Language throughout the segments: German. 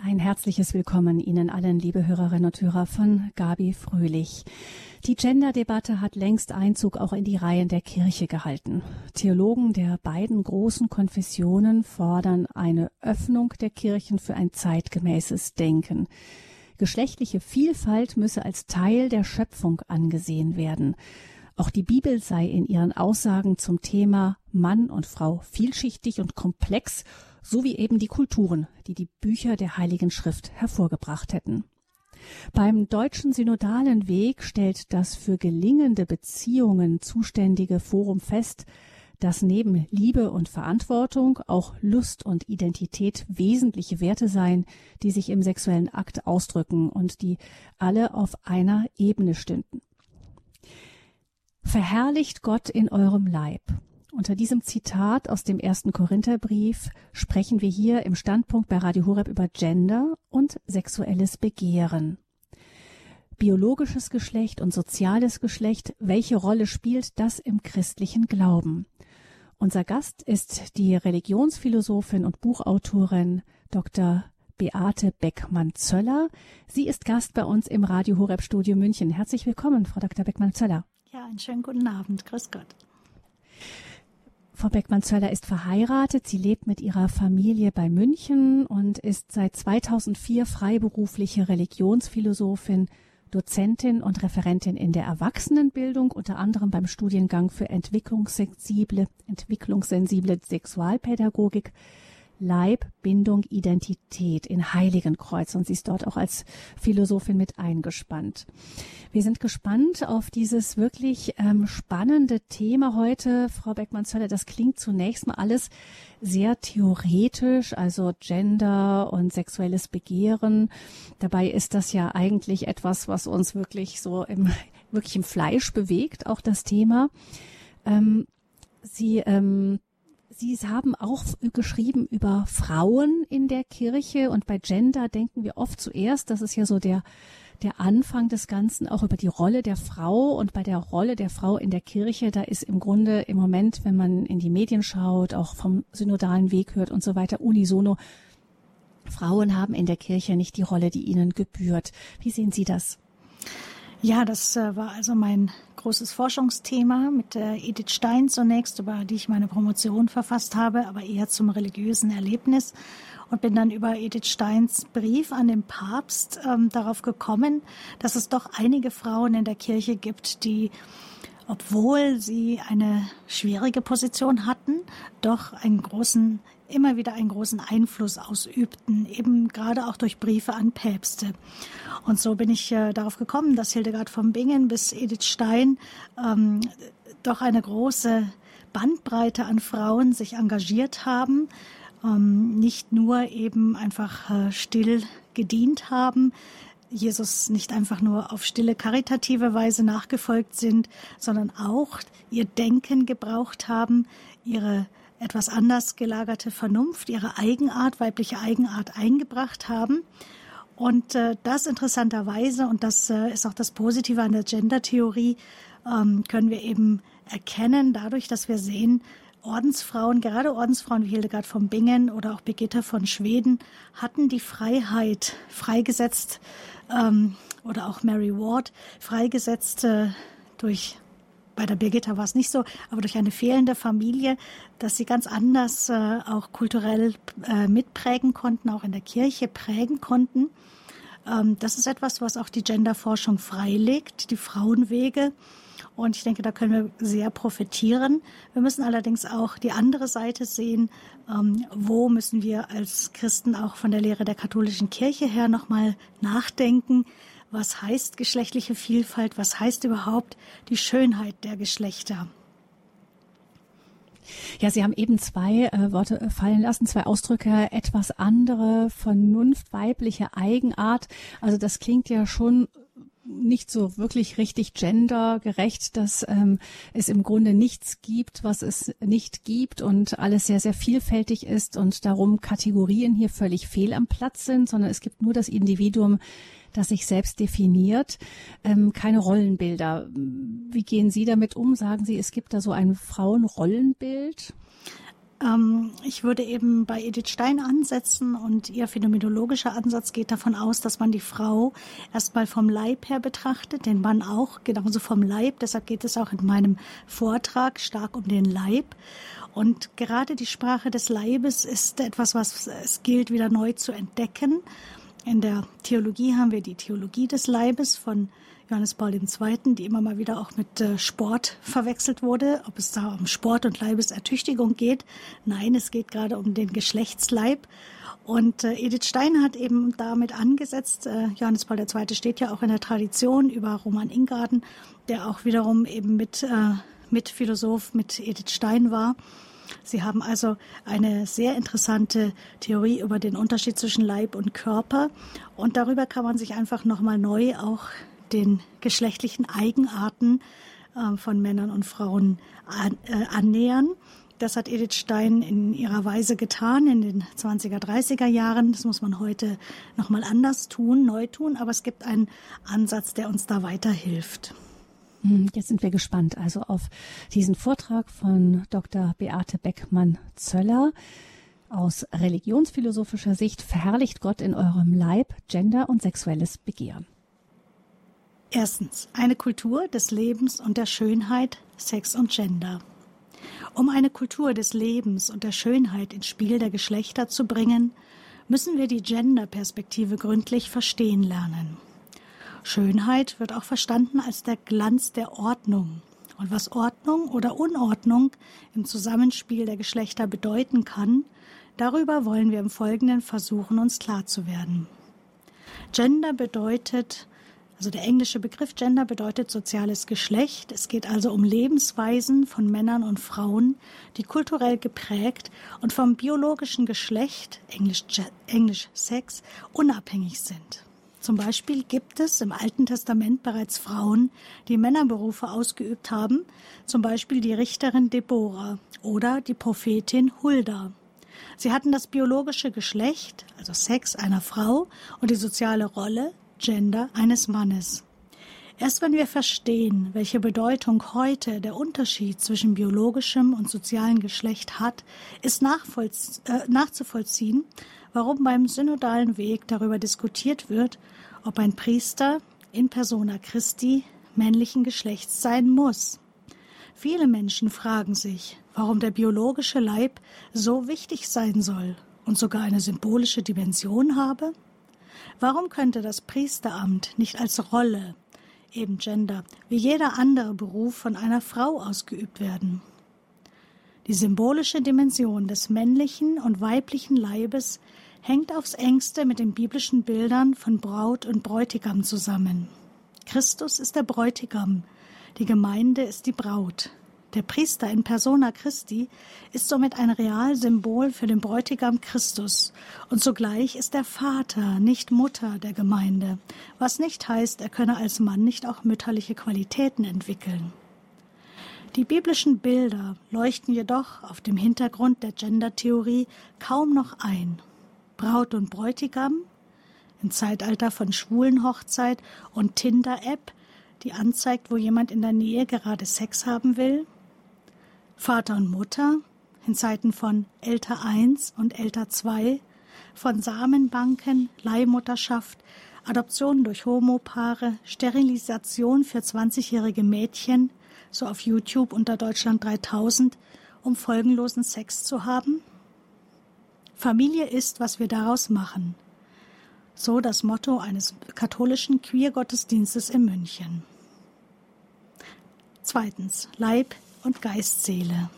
Ein herzliches Willkommen Ihnen allen, liebe Hörerinnen und Hörer von Gabi Fröhlich. Die Gender-Debatte hat längst Einzug auch in die Reihen der Kirche gehalten. Theologen der beiden großen Konfessionen fordern eine Öffnung der Kirchen für ein zeitgemäßes Denken. Geschlechtliche Vielfalt müsse als Teil der Schöpfung angesehen werden. Auch die Bibel sei in ihren Aussagen zum Thema Mann und Frau vielschichtig und komplex, so wie eben die Kulturen, die die Bücher der Heiligen Schrift hervorgebracht hätten. Beim deutschen synodalen Weg stellt das für gelingende Beziehungen zuständige Forum fest, dass neben Liebe und Verantwortung auch Lust und Identität wesentliche Werte seien, die sich im sexuellen Akt ausdrücken und die alle auf einer Ebene stünden. Verherrlicht Gott in eurem Leib. Unter diesem Zitat aus dem ersten Korintherbrief sprechen wir hier im Standpunkt bei Radio Horeb über Gender und sexuelles Begehren. Biologisches Geschlecht und soziales Geschlecht, welche Rolle spielt das im christlichen Glauben? Unser Gast ist die Religionsphilosophin und Buchautorin Dr. Beate Beckmann-Zöller. Sie ist Gast bei uns im Radio Horeb Studio München. Herzlich willkommen, Frau Dr. Beckmann-Zöller. Ja, einen schönen guten Abend. Grüß Gott. Frau Beckmann-Zöller ist verheiratet. Sie lebt mit ihrer Familie bei München und ist seit 2004 freiberufliche Religionsphilosophin, Dozentin und Referentin in der Erwachsenenbildung, unter anderem beim Studiengang für entwicklungssensible, entwicklungssensible Sexualpädagogik Leib, Bindung, Identität in Heiligenkreuz und sie ist dort auch als Philosophin mit eingespannt. Wir sind gespannt auf dieses wirklich ähm, spannende Thema heute, Frau Beckmann-Zöller. Das klingt zunächst mal alles sehr theoretisch, also Gender und sexuelles Begehren. Dabei ist das ja eigentlich etwas, was uns wirklich so im, wirklich im Fleisch bewegt, auch das Thema. Ähm, Sie ähm, Sie haben auch geschrieben über Frauen in der Kirche und bei Gender denken wir oft zuerst, das ist ja so der der Anfang des Ganzen auch über die Rolle der Frau und bei der Rolle der Frau in der Kirche, da ist im Grunde im Moment, wenn man in die Medien schaut, auch vom synodalen Weg hört und so weiter, unisono, Frauen haben in der Kirche nicht die Rolle, die ihnen gebührt. Wie sehen Sie das? Ja, das äh, war also mein großes Forschungsthema mit Edith Stein zunächst, über die ich meine Promotion verfasst habe, aber eher zum religiösen Erlebnis. Und bin dann über Edith Steins Brief an den Papst ähm, darauf gekommen, dass es doch einige Frauen in der Kirche gibt, die obwohl sie eine schwierige Position hatten, doch einen großen immer wieder einen großen Einfluss ausübten, eben gerade auch durch Briefe an Päpste. Und so bin ich äh, darauf gekommen, dass Hildegard von Bingen bis Edith Stein ähm, doch eine große Bandbreite an Frauen sich engagiert haben, ähm, nicht nur eben einfach äh, still gedient haben, Jesus nicht einfach nur auf stille karitative Weise nachgefolgt sind, sondern auch ihr Denken gebraucht haben, ihre etwas anders gelagerte Vernunft, ihre Eigenart, weibliche Eigenart eingebracht haben. Und äh, das interessanterweise, und das äh, ist auch das Positive an der Gender-Theorie, ähm, können wir eben erkennen, dadurch, dass wir sehen, Ordensfrauen, gerade Ordensfrauen wie Hildegard von Bingen oder auch Birgitta von Schweden, hatten die Freiheit freigesetzt, ähm, oder auch Mary Ward, freigesetzt äh, durch bei der Birgitta war es nicht so, aber durch eine fehlende Familie, dass sie ganz anders äh, auch kulturell äh, mitprägen konnten, auch in der Kirche prägen konnten. Ähm, das ist etwas, was auch die Genderforschung freilegt, die Frauenwege. Und ich denke, da können wir sehr profitieren. Wir müssen allerdings auch die andere Seite sehen. Ähm, wo müssen wir als Christen auch von der Lehre der katholischen Kirche her nochmal nachdenken? Was heißt geschlechtliche Vielfalt, was heißt überhaupt die Schönheit der Geschlechter. Ja, Sie haben eben zwei äh, Worte fallen lassen, zwei Ausdrücke, etwas andere, Vernunft, weibliche Eigenart. Also das klingt ja schon nicht so wirklich richtig gendergerecht, dass ähm, es im Grunde nichts gibt, was es nicht gibt und alles sehr, sehr vielfältig ist und darum Kategorien hier völlig fehl am Platz sind, sondern es gibt nur das Individuum, das sich selbst definiert, ähm, keine Rollenbilder. Wie gehen Sie damit um? Sagen Sie, es gibt da so ein Frauenrollenbild? Ähm, ich würde eben bei Edith Stein ansetzen und ihr phänomenologischer Ansatz geht davon aus, dass man die Frau erstmal vom Leib her betrachtet, den Mann auch genauso vom Leib. Deshalb geht es auch in meinem Vortrag stark um den Leib. Und gerade die Sprache des Leibes ist etwas, was es gilt, wieder neu zu entdecken. In der Theologie haben wir die Theologie des Leibes von Johannes Paul II., die immer mal wieder auch mit äh, Sport verwechselt wurde, ob es da um Sport und Leibesertüchtigung geht. Nein, es geht gerade um den Geschlechtsleib. Und äh, Edith Stein hat eben damit angesetzt, äh, Johannes Paul II. steht ja auch in der Tradition über Roman Ingarden, der auch wiederum eben mit, mit Philosoph mit Edith Stein war. Sie haben also eine sehr interessante Theorie über den Unterschied zwischen Leib und Körper und darüber kann man sich einfach nochmal neu auch den geschlechtlichen Eigenarten äh, von Männern und Frauen äh, annähern. Das hat Edith Stein in ihrer Weise getan in den 20er, 30er Jahren. Das muss man heute nochmal anders tun, neu tun, aber es gibt einen Ansatz, der uns da weiterhilft. Hm, jetzt sind wir gespannt also auf diesen Vortrag von Dr. Beate Beckmann-Zöller. Aus religionsphilosophischer Sicht verherrlicht Gott in eurem Leib Gender und sexuelles Begehren. Erstens. Eine Kultur des Lebens und der Schönheit, Sex und Gender. Um eine Kultur des Lebens und der Schönheit ins Spiel der Geschlechter zu bringen, müssen wir die Gender-Perspektive gründlich verstehen lernen. Schönheit wird auch verstanden als der Glanz der Ordnung. Und was Ordnung oder Unordnung im Zusammenspiel der Geschlechter bedeuten kann, darüber wollen wir im Folgenden versuchen, uns klar zu werden. Gender bedeutet also der englische Begriff Gender bedeutet soziales Geschlecht. Es geht also um Lebensweisen von Männern und Frauen, die kulturell geprägt und vom biologischen Geschlecht, Englisch, Englisch Sex, unabhängig sind. Zum Beispiel gibt es im Alten Testament bereits Frauen, die Männerberufe ausgeübt haben, zum Beispiel die Richterin Deborah oder die Prophetin Hulda. Sie hatten das biologische Geschlecht, also Sex einer Frau und die soziale Rolle, Gender eines Mannes. Erst wenn wir verstehen, welche Bedeutung heute der Unterschied zwischen biologischem und sozialem Geschlecht hat, ist äh, nachzuvollziehen, warum beim synodalen Weg darüber diskutiert wird, ob ein Priester in persona Christi männlichen Geschlechts sein muss. Viele Menschen fragen sich, warum der biologische Leib so wichtig sein soll und sogar eine symbolische Dimension habe. Warum könnte das Priesteramt nicht als Rolle, eben Gender, wie jeder andere Beruf von einer Frau ausgeübt werden? Die symbolische Dimension des männlichen und weiblichen Leibes hängt aufs engste mit den biblischen Bildern von Braut und Bräutigam zusammen. Christus ist der Bräutigam, die Gemeinde ist die Braut. Der Priester in persona Christi ist somit ein Realsymbol für den Bräutigam Christus und zugleich ist er Vater, nicht Mutter der Gemeinde, was nicht heißt, er könne als Mann nicht auch mütterliche Qualitäten entwickeln. Die biblischen Bilder leuchten jedoch auf dem Hintergrund der Gendertheorie kaum noch ein. Braut und Bräutigam im Zeitalter von Schwulenhochzeit und Tinder-App, die anzeigt, wo jemand in der Nähe gerade Sex haben will, Vater und Mutter in Zeiten von Älter 1 und Älter 2, von Samenbanken, Leihmutterschaft, Adoption durch Homopaare, Sterilisation für 20-jährige Mädchen, so auf YouTube unter Deutschland 3000, um folgenlosen Sex zu haben? Familie ist, was wir daraus machen. So das Motto eines katholischen Queer-Gottesdienstes in München. Zweitens, Leib und Geistseele.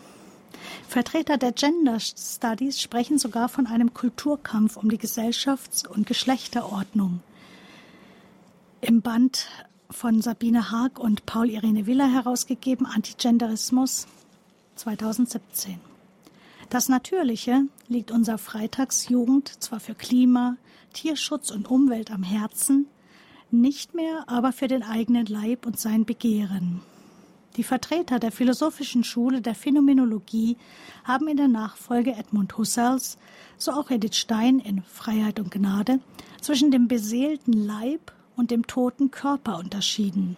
Vertreter der Gender Studies sprechen sogar von einem Kulturkampf um die Gesellschafts- und Geschlechterordnung. Im Band von Sabine Haag und Paul Irene Willer herausgegeben Antigenderismus 2017. Das Natürliche liegt unserer Freitagsjugend zwar für Klima, Tierschutz und Umwelt am Herzen, nicht mehr aber für den eigenen Leib und sein Begehren. Die Vertreter der philosophischen Schule der Phänomenologie haben in der Nachfolge Edmund Husserls, so auch Edith Stein in Freiheit und Gnade, zwischen dem beseelten Leib und dem toten Körper unterschieden.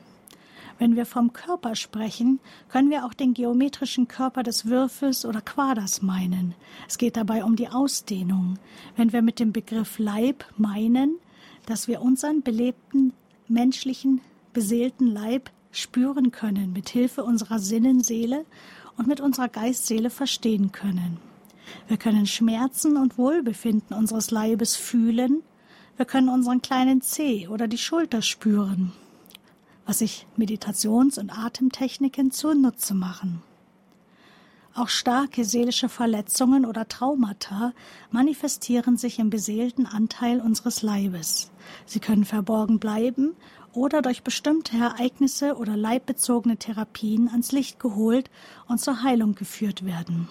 Wenn wir vom Körper sprechen, können wir auch den geometrischen Körper des Würfels oder Quaders meinen. Es geht dabei um die Ausdehnung. Wenn wir mit dem Begriff Leib meinen, dass wir unseren belebten menschlichen beseelten Leib spüren können, mit Hilfe unserer Sinnenseele und mit unserer Geistseele verstehen können. Wir können Schmerzen und Wohlbefinden unseres Leibes fühlen. Wir können unseren kleinen Zeh oder die Schulter spüren, was sich Meditations- und Atemtechniken zunutze machen. Auch starke seelische Verletzungen oder Traumata manifestieren sich im beseelten Anteil unseres Leibes. Sie können verborgen bleiben oder durch bestimmte Ereignisse oder leibbezogene Therapien ans Licht geholt und zur Heilung geführt werden.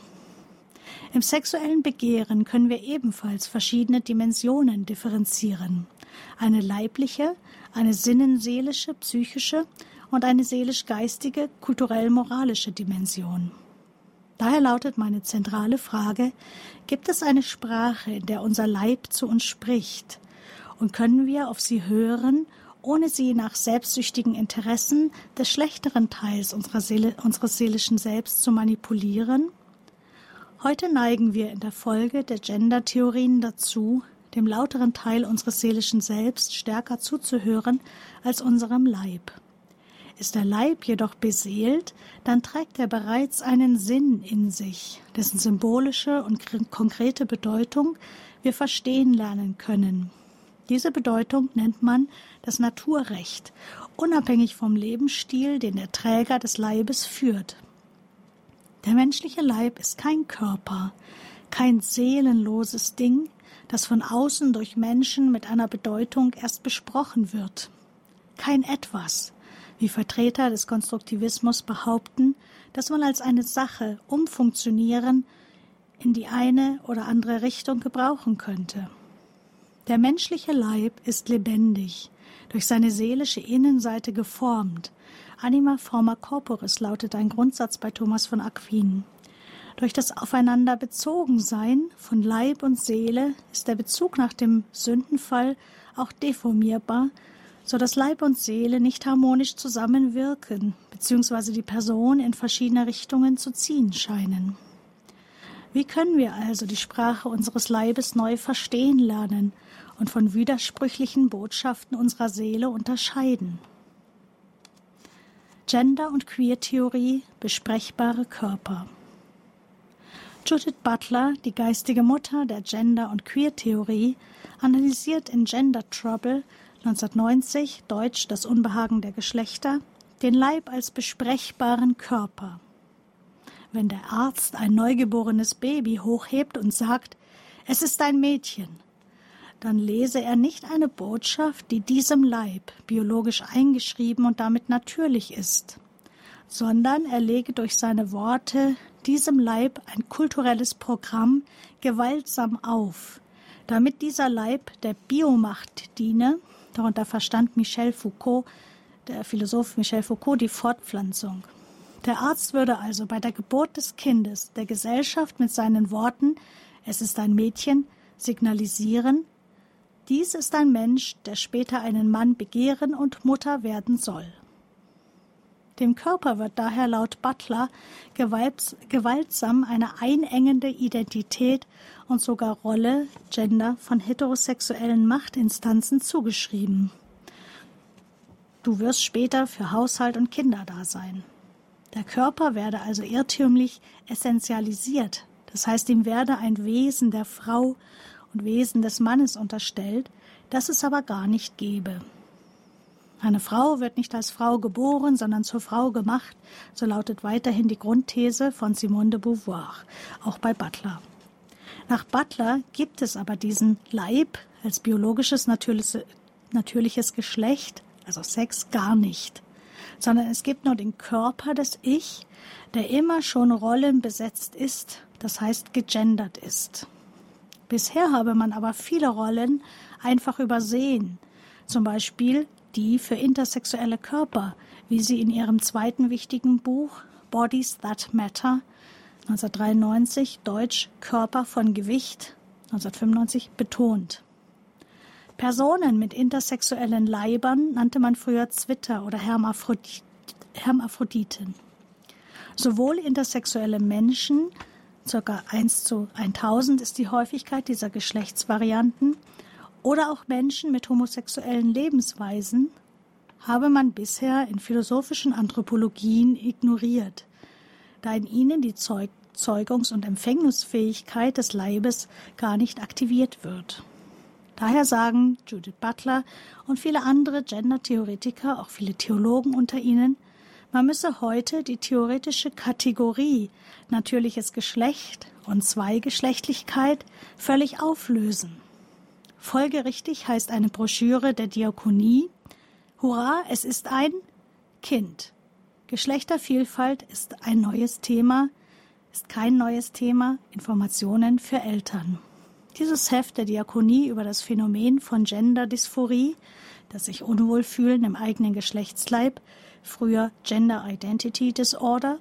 Im sexuellen Begehren können wir ebenfalls verschiedene Dimensionen differenzieren. Eine leibliche, eine sinnenseelische, psychische und eine seelisch-geistige, kulturell-moralische Dimension. Daher lautet meine zentrale Frage, gibt es eine Sprache, in der unser Leib zu uns spricht? Und können wir auf sie hören, ohne sie nach selbstsüchtigen Interessen des schlechteren Teils unserer Seele, unseres seelischen Selbst zu manipulieren? Heute neigen wir in der Folge der Gender-Theorien dazu, dem lauteren Teil unseres seelischen Selbst stärker zuzuhören als unserem Leib. Ist der Leib jedoch beseelt, dann trägt er bereits einen Sinn in sich, dessen symbolische und konkrete Bedeutung wir verstehen lernen können. Diese Bedeutung nennt man das Naturrecht, unabhängig vom Lebensstil, den der Träger des Leibes führt. Der menschliche Leib ist kein Körper, kein seelenloses Ding, das von außen durch Menschen mit einer Bedeutung erst besprochen wird. Kein etwas, wie Vertreter des Konstruktivismus behaupten, dass man als eine Sache umfunktionieren in die eine oder andere Richtung gebrauchen könnte. Der menschliche Leib ist lebendig, durch seine seelische Innenseite geformt. Anima forma corporis lautet ein Grundsatz bei Thomas von Aquin. Durch das Aufeinander bezogen sein von Leib und Seele ist der Bezug nach dem Sündenfall auch deformierbar, so dass Leib und Seele nicht harmonisch zusammenwirken, beziehungsweise die Person in verschiedene Richtungen zu ziehen scheinen. Wie können wir also die Sprache unseres Leibes neu verstehen lernen und von widersprüchlichen Botschaften unserer Seele unterscheiden? Gender- und Queer-Theorie, besprechbare Körper. Judith Butler, die geistige Mutter der Gender- und Queer-Theorie, analysiert in Gender Trouble 1990, Deutsch Das Unbehagen der Geschlechter, den Leib als besprechbaren Körper. Wenn der Arzt ein neugeborenes Baby hochhebt und sagt, es ist ein Mädchen, dann lese er nicht eine Botschaft, die diesem Leib biologisch eingeschrieben und damit natürlich ist, sondern er lege durch seine Worte diesem Leib ein kulturelles Programm gewaltsam auf, damit dieser Leib der Biomacht diene Darunter verstand Michel Foucault, der Philosoph Michel Foucault, die Fortpflanzung. Der Arzt würde also bei der Geburt des Kindes der Gesellschaft mit seinen Worten Es ist ein Mädchen signalisieren, dies ist ein Mensch, der später einen Mann begehren und Mutter werden soll. Dem Körper wird daher laut Butler gewaltsam eine einengende Identität und sogar Rolle, Gender von heterosexuellen Machtinstanzen zugeschrieben. Du wirst später für Haushalt und Kinder da sein. Der Körper werde also irrtümlich essentialisiert, das heißt ihm werde ein Wesen der Frau und Wesen des Mannes unterstellt, das es aber gar nicht gebe. Eine Frau wird nicht als Frau geboren, sondern zur Frau gemacht, so lautet weiterhin die Grundthese von Simone de Beauvoir, auch bei Butler. Nach Butler gibt es aber diesen Leib als biologisches natürliches Geschlecht, also Sex, gar nicht, sondern es gibt nur den Körper des Ich, der immer schon Rollen besetzt ist, das heißt gegendert ist. Bisher habe man aber viele Rollen einfach übersehen, zum Beispiel die für intersexuelle Körper, wie sie in ihrem zweiten wichtigen Buch Bodies That Matter 1993 Deutsch Körper von Gewicht 1995 betont. Personen mit intersexuellen Leibern nannte man früher Zwitter oder Hermaphroditen Hermaphroditen. Sowohl intersexuelle Menschen, ca. 1 zu 1000 ist die Häufigkeit dieser Geschlechtsvarianten, oder auch Menschen mit homosexuellen Lebensweisen, habe man bisher in philosophischen Anthropologien ignoriert, da in ihnen die Zeug Zeugungs- und Empfängnisfähigkeit des Leibes gar nicht aktiviert wird. Daher sagen Judith Butler und viele andere Gender-Theoretiker, auch viele Theologen unter ihnen, man müsse heute die theoretische Kategorie natürliches Geschlecht und Zweigeschlechtlichkeit völlig auflösen. Folgerichtig heißt eine Broschüre der Diakonie Hurra, es ist ein Kind. Geschlechtervielfalt ist ein neues Thema, ist kein neues Thema, Informationen für Eltern. Dieses Heft der Diakonie über das Phänomen von Gender-Dysphorie, das sich Unwohlfühlen im eigenen Geschlechtsleib, früher Gender Identity Disorder,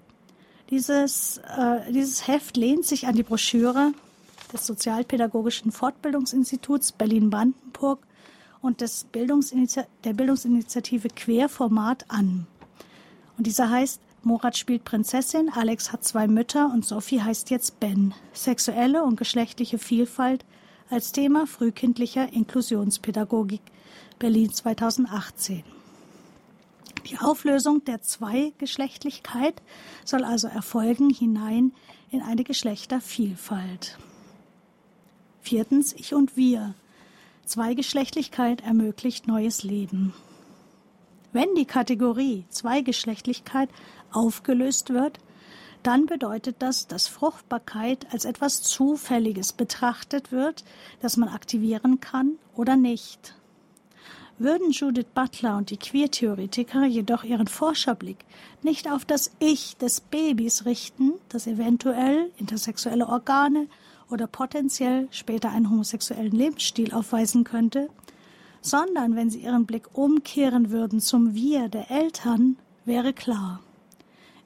dieses, äh, dieses Heft lehnt sich an die Broschüre des Sozialpädagogischen Fortbildungsinstituts Berlin-Brandenburg und des Bildungsiniti der Bildungsinitiative Querformat an. Und dieser heißt Morat spielt Prinzessin, Alex hat zwei Mütter und Sophie heißt jetzt Ben. Sexuelle und geschlechtliche Vielfalt als Thema frühkindlicher Inklusionspädagogik Berlin 2018. Die Auflösung der Zweigeschlechtlichkeit soll also erfolgen hinein in eine Geschlechtervielfalt. Viertens Ich und Wir. Zweigeschlechtlichkeit ermöglicht neues Leben. Wenn die Kategorie Zweigeschlechtlichkeit aufgelöst wird, dann bedeutet das, dass Fruchtbarkeit als etwas Zufälliges betrachtet wird, das man aktivieren kann oder nicht. Würden Judith Butler und die Queertheoretiker jedoch ihren Forscherblick nicht auf das Ich des Babys richten, das eventuell intersexuelle Organe oder potenziell später einen homosexuellen Lebensstil aufweisen könnte, sondern wenn sie ihren Blick umkehren würden zum Wir der Eltern, wäre klar.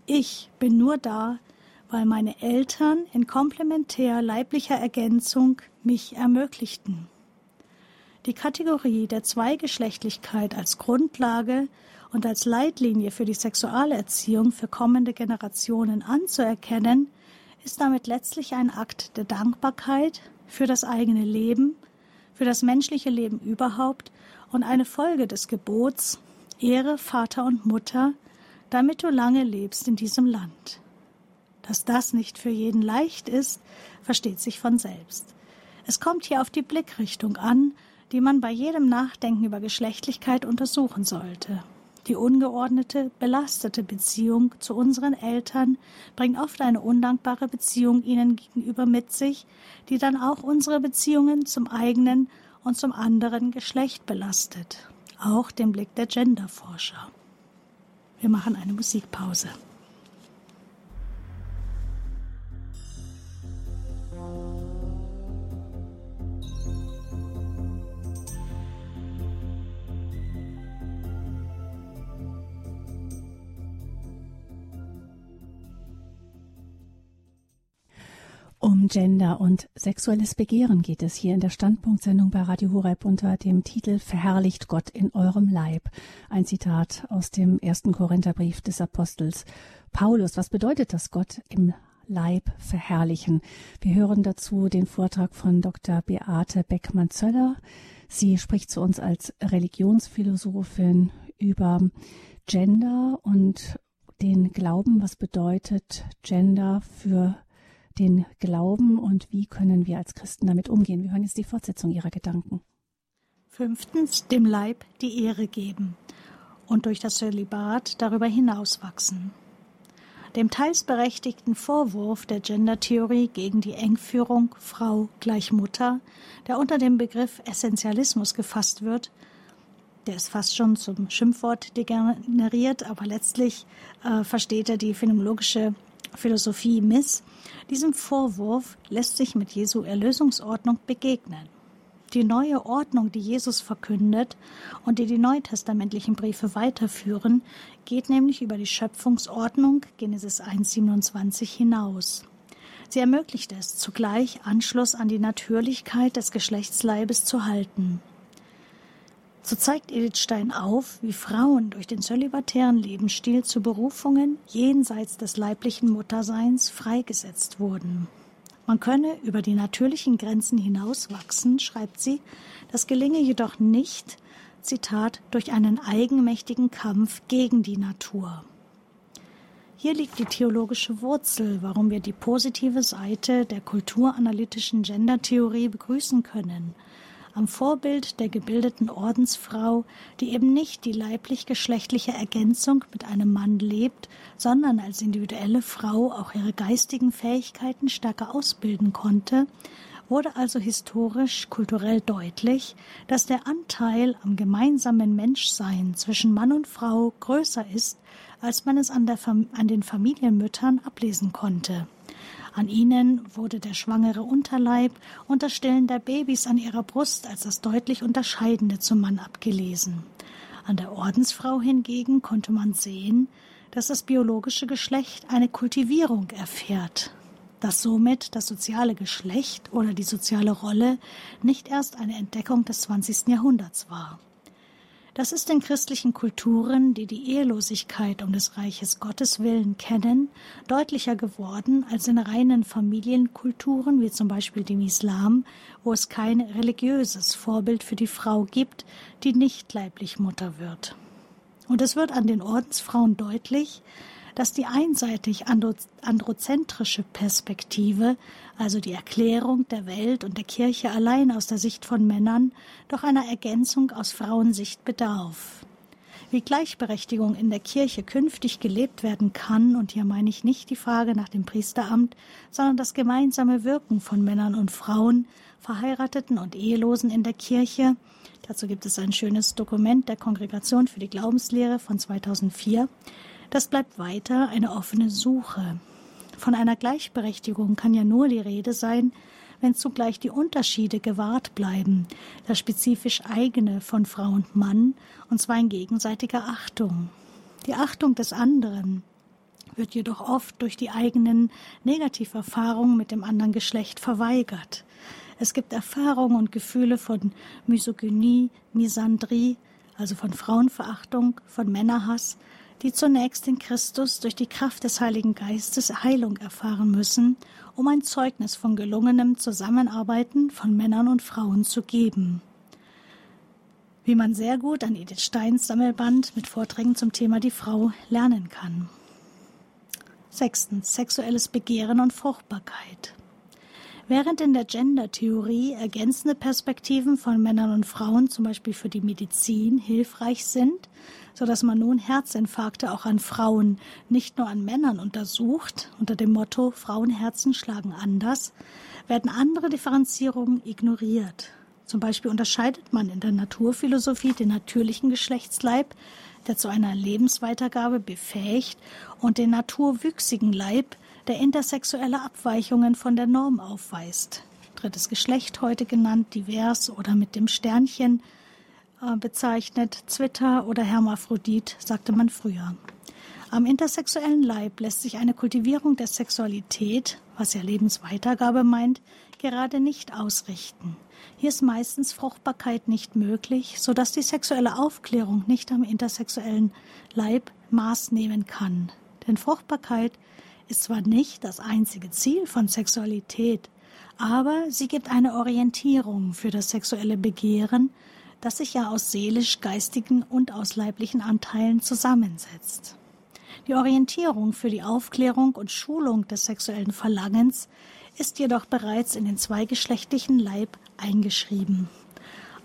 Ich bin nur da, weil meine Eltern in komplementär leiblicher Ergänzung mich ermöglichten. Die Kategorie der Zweigeschlechtlichkeit als Grundlage und als Leitlinie für die Sexualerziehung für kommende Generationen anzuerkennen, ist damit letztlich ein Akt der Dankbarkeit für das eigene Leben, für das menschliche Leben überhaupt und eine Folge des Gebots Ehre Vater und Mutter, damit du lange lebst in diesem Land. Dass das nicht für jeden leicht ist, versteht sich von selbst. Es kommt hier auf die Blickrichtung an, die man bei jedem Nachdenken über Geschlechtlichkeit untersuchen sollte. Die ungeordnete, belastete Beziehung zu unseren Eltern bringt oft eine undankbare Beziehung ihnen gegenüber mit sich, die dann auch unsere Beziehungen zum eigenen und zum anderen Geschlecht belastet. Auch den Blick der Genderforscher. Wir machen eine Musikpause. Um Gender und sexuelles Begehren geht es hier in der Standpunktsendung bei Radio Horeb unter dem Titel Verherrlicht Gott in eurem Leib. Ein Zitat aus dem ersten Korintherbrief des Apostels Paulus. Was bedeutet das Gott im Leib verherrlichen? Wir hören dazu den Vortrag von Dr. Beate Beckmann-Zöller. Sie spricht zu uns als Religionsphilosophin über Gender und den Glauben. Was bedeutet Gender für den Glauben und wie können wir als Christen damit umgehen? Wir hören jetzt die Fortsetzung Ihrer Gedanken. Fünftens, dem Leib die Ehre geben und durch das Zölibat darüber hinaus wachsen. Dem teils berechtigten Vorwurf der Gendertheorie gegen die Engführung Frau gleich Mutter, der unter dem Begriff Essentialismus gefasst wird, der ist fast schon zum Schimpfwort degeneriert, aber letztlich äh, versteht er die phänomenologische Philosophie miss, diesem Vorwurf lässt sich mit Jesu Erlösungsordnung begegnen. Die neue Ordnung, die Jesus verkündet und die die neutestamentlichen Briefe weiterführen, geht nämlich über die Schöpfungsordnung Genesis 1.27 hinaus. Sie ermöglicht es, zugleich Anschluss an die Natürlichkeit des Geschlechtsleibes zu halten. So zeigt Edith Stein auf, wie Frauen durch den zölibatären Lebensstil zu Berufungen jenseits des leiblichen Mutterseins freigesetzt wurden. Man könne über die natürlichen Grenzen hinauswachsen, schreibt sie, das gelinge jedoch nicht, Zitat, durch einen eigenmächtigen Kampf gegen die Natur. Hier liegt die theologische Wurzel, warum wir die positive Seite der kulturanalytischen Gendertheorie begrüßen können. Am Vorbild der gebildeten Ordensfrau, die eben nicht die leiblich-geschlechtliche Ergänzung mit einem Mann lebt, sondern als individuelle Frau auch ihre geistigen Fähigkeiten stärker ausbilden konnte, wurde also historisch, kulturell deutlich, dass der Anteil am gemeinsamen Menschsein zwischen Mann und Frau größer ist als man es an, an den Familienmüttern ablesen konnte. An ihnen wurde der schwangere Unterleib und das Stillen der Babys an ihrer Brust als das deutlich Unterscheidende zum Mann abgelesen. An der Ordensfrau hingegen konnte man sehen, dass das biologische Geschlecht eine Kultivierung erfährt, dass somit das soziale Geschlecht oder die soziale Rolle nicht erst eine Entdeckung des 20. Jahrhunderts war. Das ist in christlichen Kulturen, die die Ehelosigkeit um des Reiches Gottes willen kennen, deutlicher geworden als in reinen Familienkulturen, wie zum Beispiel dem Islam, wo es kein religiöses Vorbild für die Frau gibt, die nicht leiblich Mutter wird. Und es wird an den Ordensfrauen deutlich, dass die einseitig androzentrische Perspektive, also die Erklärung der Welt und der Kirche allein aus der Sicht von Männern, doch einer Ergänzung aus Frauensicht bedarf. Wie Gleichberechtigung in der Kirche künftig gelebt werden kann, und hier meine ich nicht die Frage nach dem Priesteramt, sondern das gemeinsame Wirken von Männern und Frauen, Verheirateten und Ehelosen in der Kirche, dazu gibt es ein schönes Dokument der Kongregation für die Glaubenslehre von 2004, das bleibt weiter eine offene Suche. Von einer Gleichberechtigung kann ja nur die Rede sein, wenn zugleich die Unterschiede gewahrt bleiben, das spezifisch eigene von Frau und Mann, und zwar in gegenseitiger Achtung. Die Achtung des anderen wird jedoch oft durch die eigenen Negativerfahrungen mit dem anderen Geschlecht verweigert. Es gibt Erfahrungen und Gefühle von Misogynie, Misandrie, also von Frauenverachtung, von Männerhass, die zunächst in Christus durch die Kraft des Heiligen Geistes Heilung erfahren müssen, um ein Zeugnis von gelungenem Zusammenarbeiten von Männern und Frauen zu geben. Wie man sehr gut an Edith Steins Sammelband mit Vorträgen zum Thema die Frau lernen kann. Sechstens. Sexuelles Begehren und Fruchtbarkeit. Während in der Gender-Theorie ergänzende Perspektiven von Männern und Frauen zum Beispiel für die Medizin hilfreich sind, so dass man nun Herzinfarkte auch an Frauen, nicht nur an Männern untersucht, unter dem Motto Frauenherzen schlagen anders, werden andere Differenzierungen ignoriert. Zum Beispiel unterscheidet man in der Naturphilosophie den natürlichen Geschlechtsleib, der zu einer Lebensweitergabe befähigt, und den naturwüchsigen Leib, der intersexuelle Abweichungen von der Norm aufweist. Drittes Geschlecht heute genannt, divers oder mit dem Sternchen, bezeichnet, Zwitter oder Hermaphrodit, sagte man früher. Am intersexuellen Leib lässt sich eine Kultivierung der Sexualität, was ja Lebensweitergabe meint, gerade nicht ausrichten. Hier ist meistens Fruchtbarkeit nicht möglich, so dass die sexuelle Aufklärung nicht am intersexuellen Leib Maß nehmen kann. Denn Fruchtbarkeit ist zwar nicht das einzige Ziel von Sexualität, aber sie gibt eine Orientierung für das sexuelle Begehren das sich ja aus seelisch-geistigen und aus leiblichen Anteilen zusammensetzt. Die Orientierung für die Aufklärung und Schulung des sexuellen Verlangens ist jedoch bereits in den zweigeschlechtlichen Leib eingeschrieben.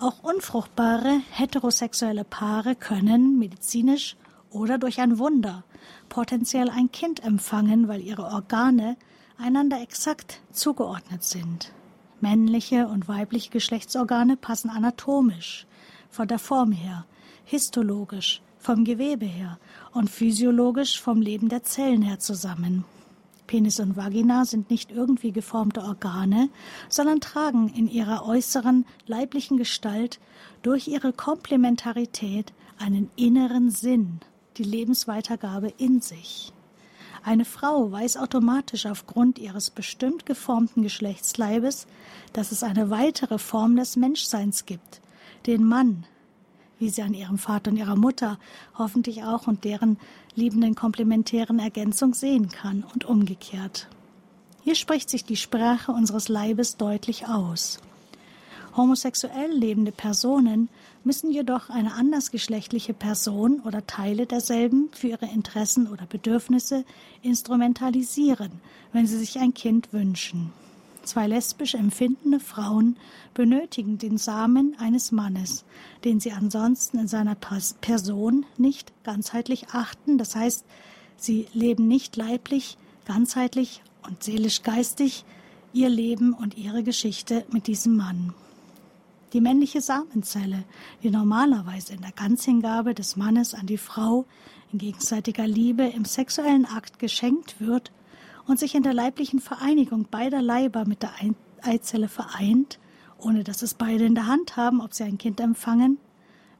Auch unfruchtbare heterosexuelle Paare können medizinisch oder durch ein Wunder potenziell ein Kind empfangen, weil ihre Organe einander exakt zugeordnet sind. Männliche und weibliche Geschlechtsorgane passen anatomisch von der Form her, histologisch vom Gewebe her und physiologisch vom Leben der Zellen her zusammen. Penis und Vagina sind nicht irgendwie geformte Organe, sondern tragen in ihrer äußeren leiblichen Gestalt durch ihre Komplementarität einen inneren Sinn, die Lebensweitergabe in sich. Eine Frau weiß automatisch aufgrund ihres bestimmt geformten Geschlechtsleibes, dass es eine weitere Form des Menschseins gibt, den Mann. wie sie an ihrem Vater und ihrer Mutter hoffentlich auch und deren liebenden komplementären Ergänzung sehen kann und umgekehrt. Hier spricht sich die Sprache unseres Leibes deutlich aus. Homosexuell lebende Personen müssen jedoch eine andersgeschlechtliche Person oder Teile derselben für ihre Interessen oder Bedürfnisse instrumentalisieren, wenn sie sich ein Kind wünschen. Zwei lesbisch empfindende Frauen benötigen den Samen eines Mannes, den sie ansonsten in seiner Person nicht ganzheitlich achten, das heißt, sie leben nicht leiblich, ganzheitlich und seelisch-geistig ihr Leben und ihre Geschichte mit diesem Mann. Die männliche Samenzelle, die normalerweise in der Ganzhingabe des Mannes an die Frau in gegenseitiger Liebe im sexuellen Akt geschenkt wird und sich in der leiblichen Vereinigung beider Leiber mit der Eizelle vereint, ohne dass es beide in der Hand haben, ob sie ein Kind empfangen,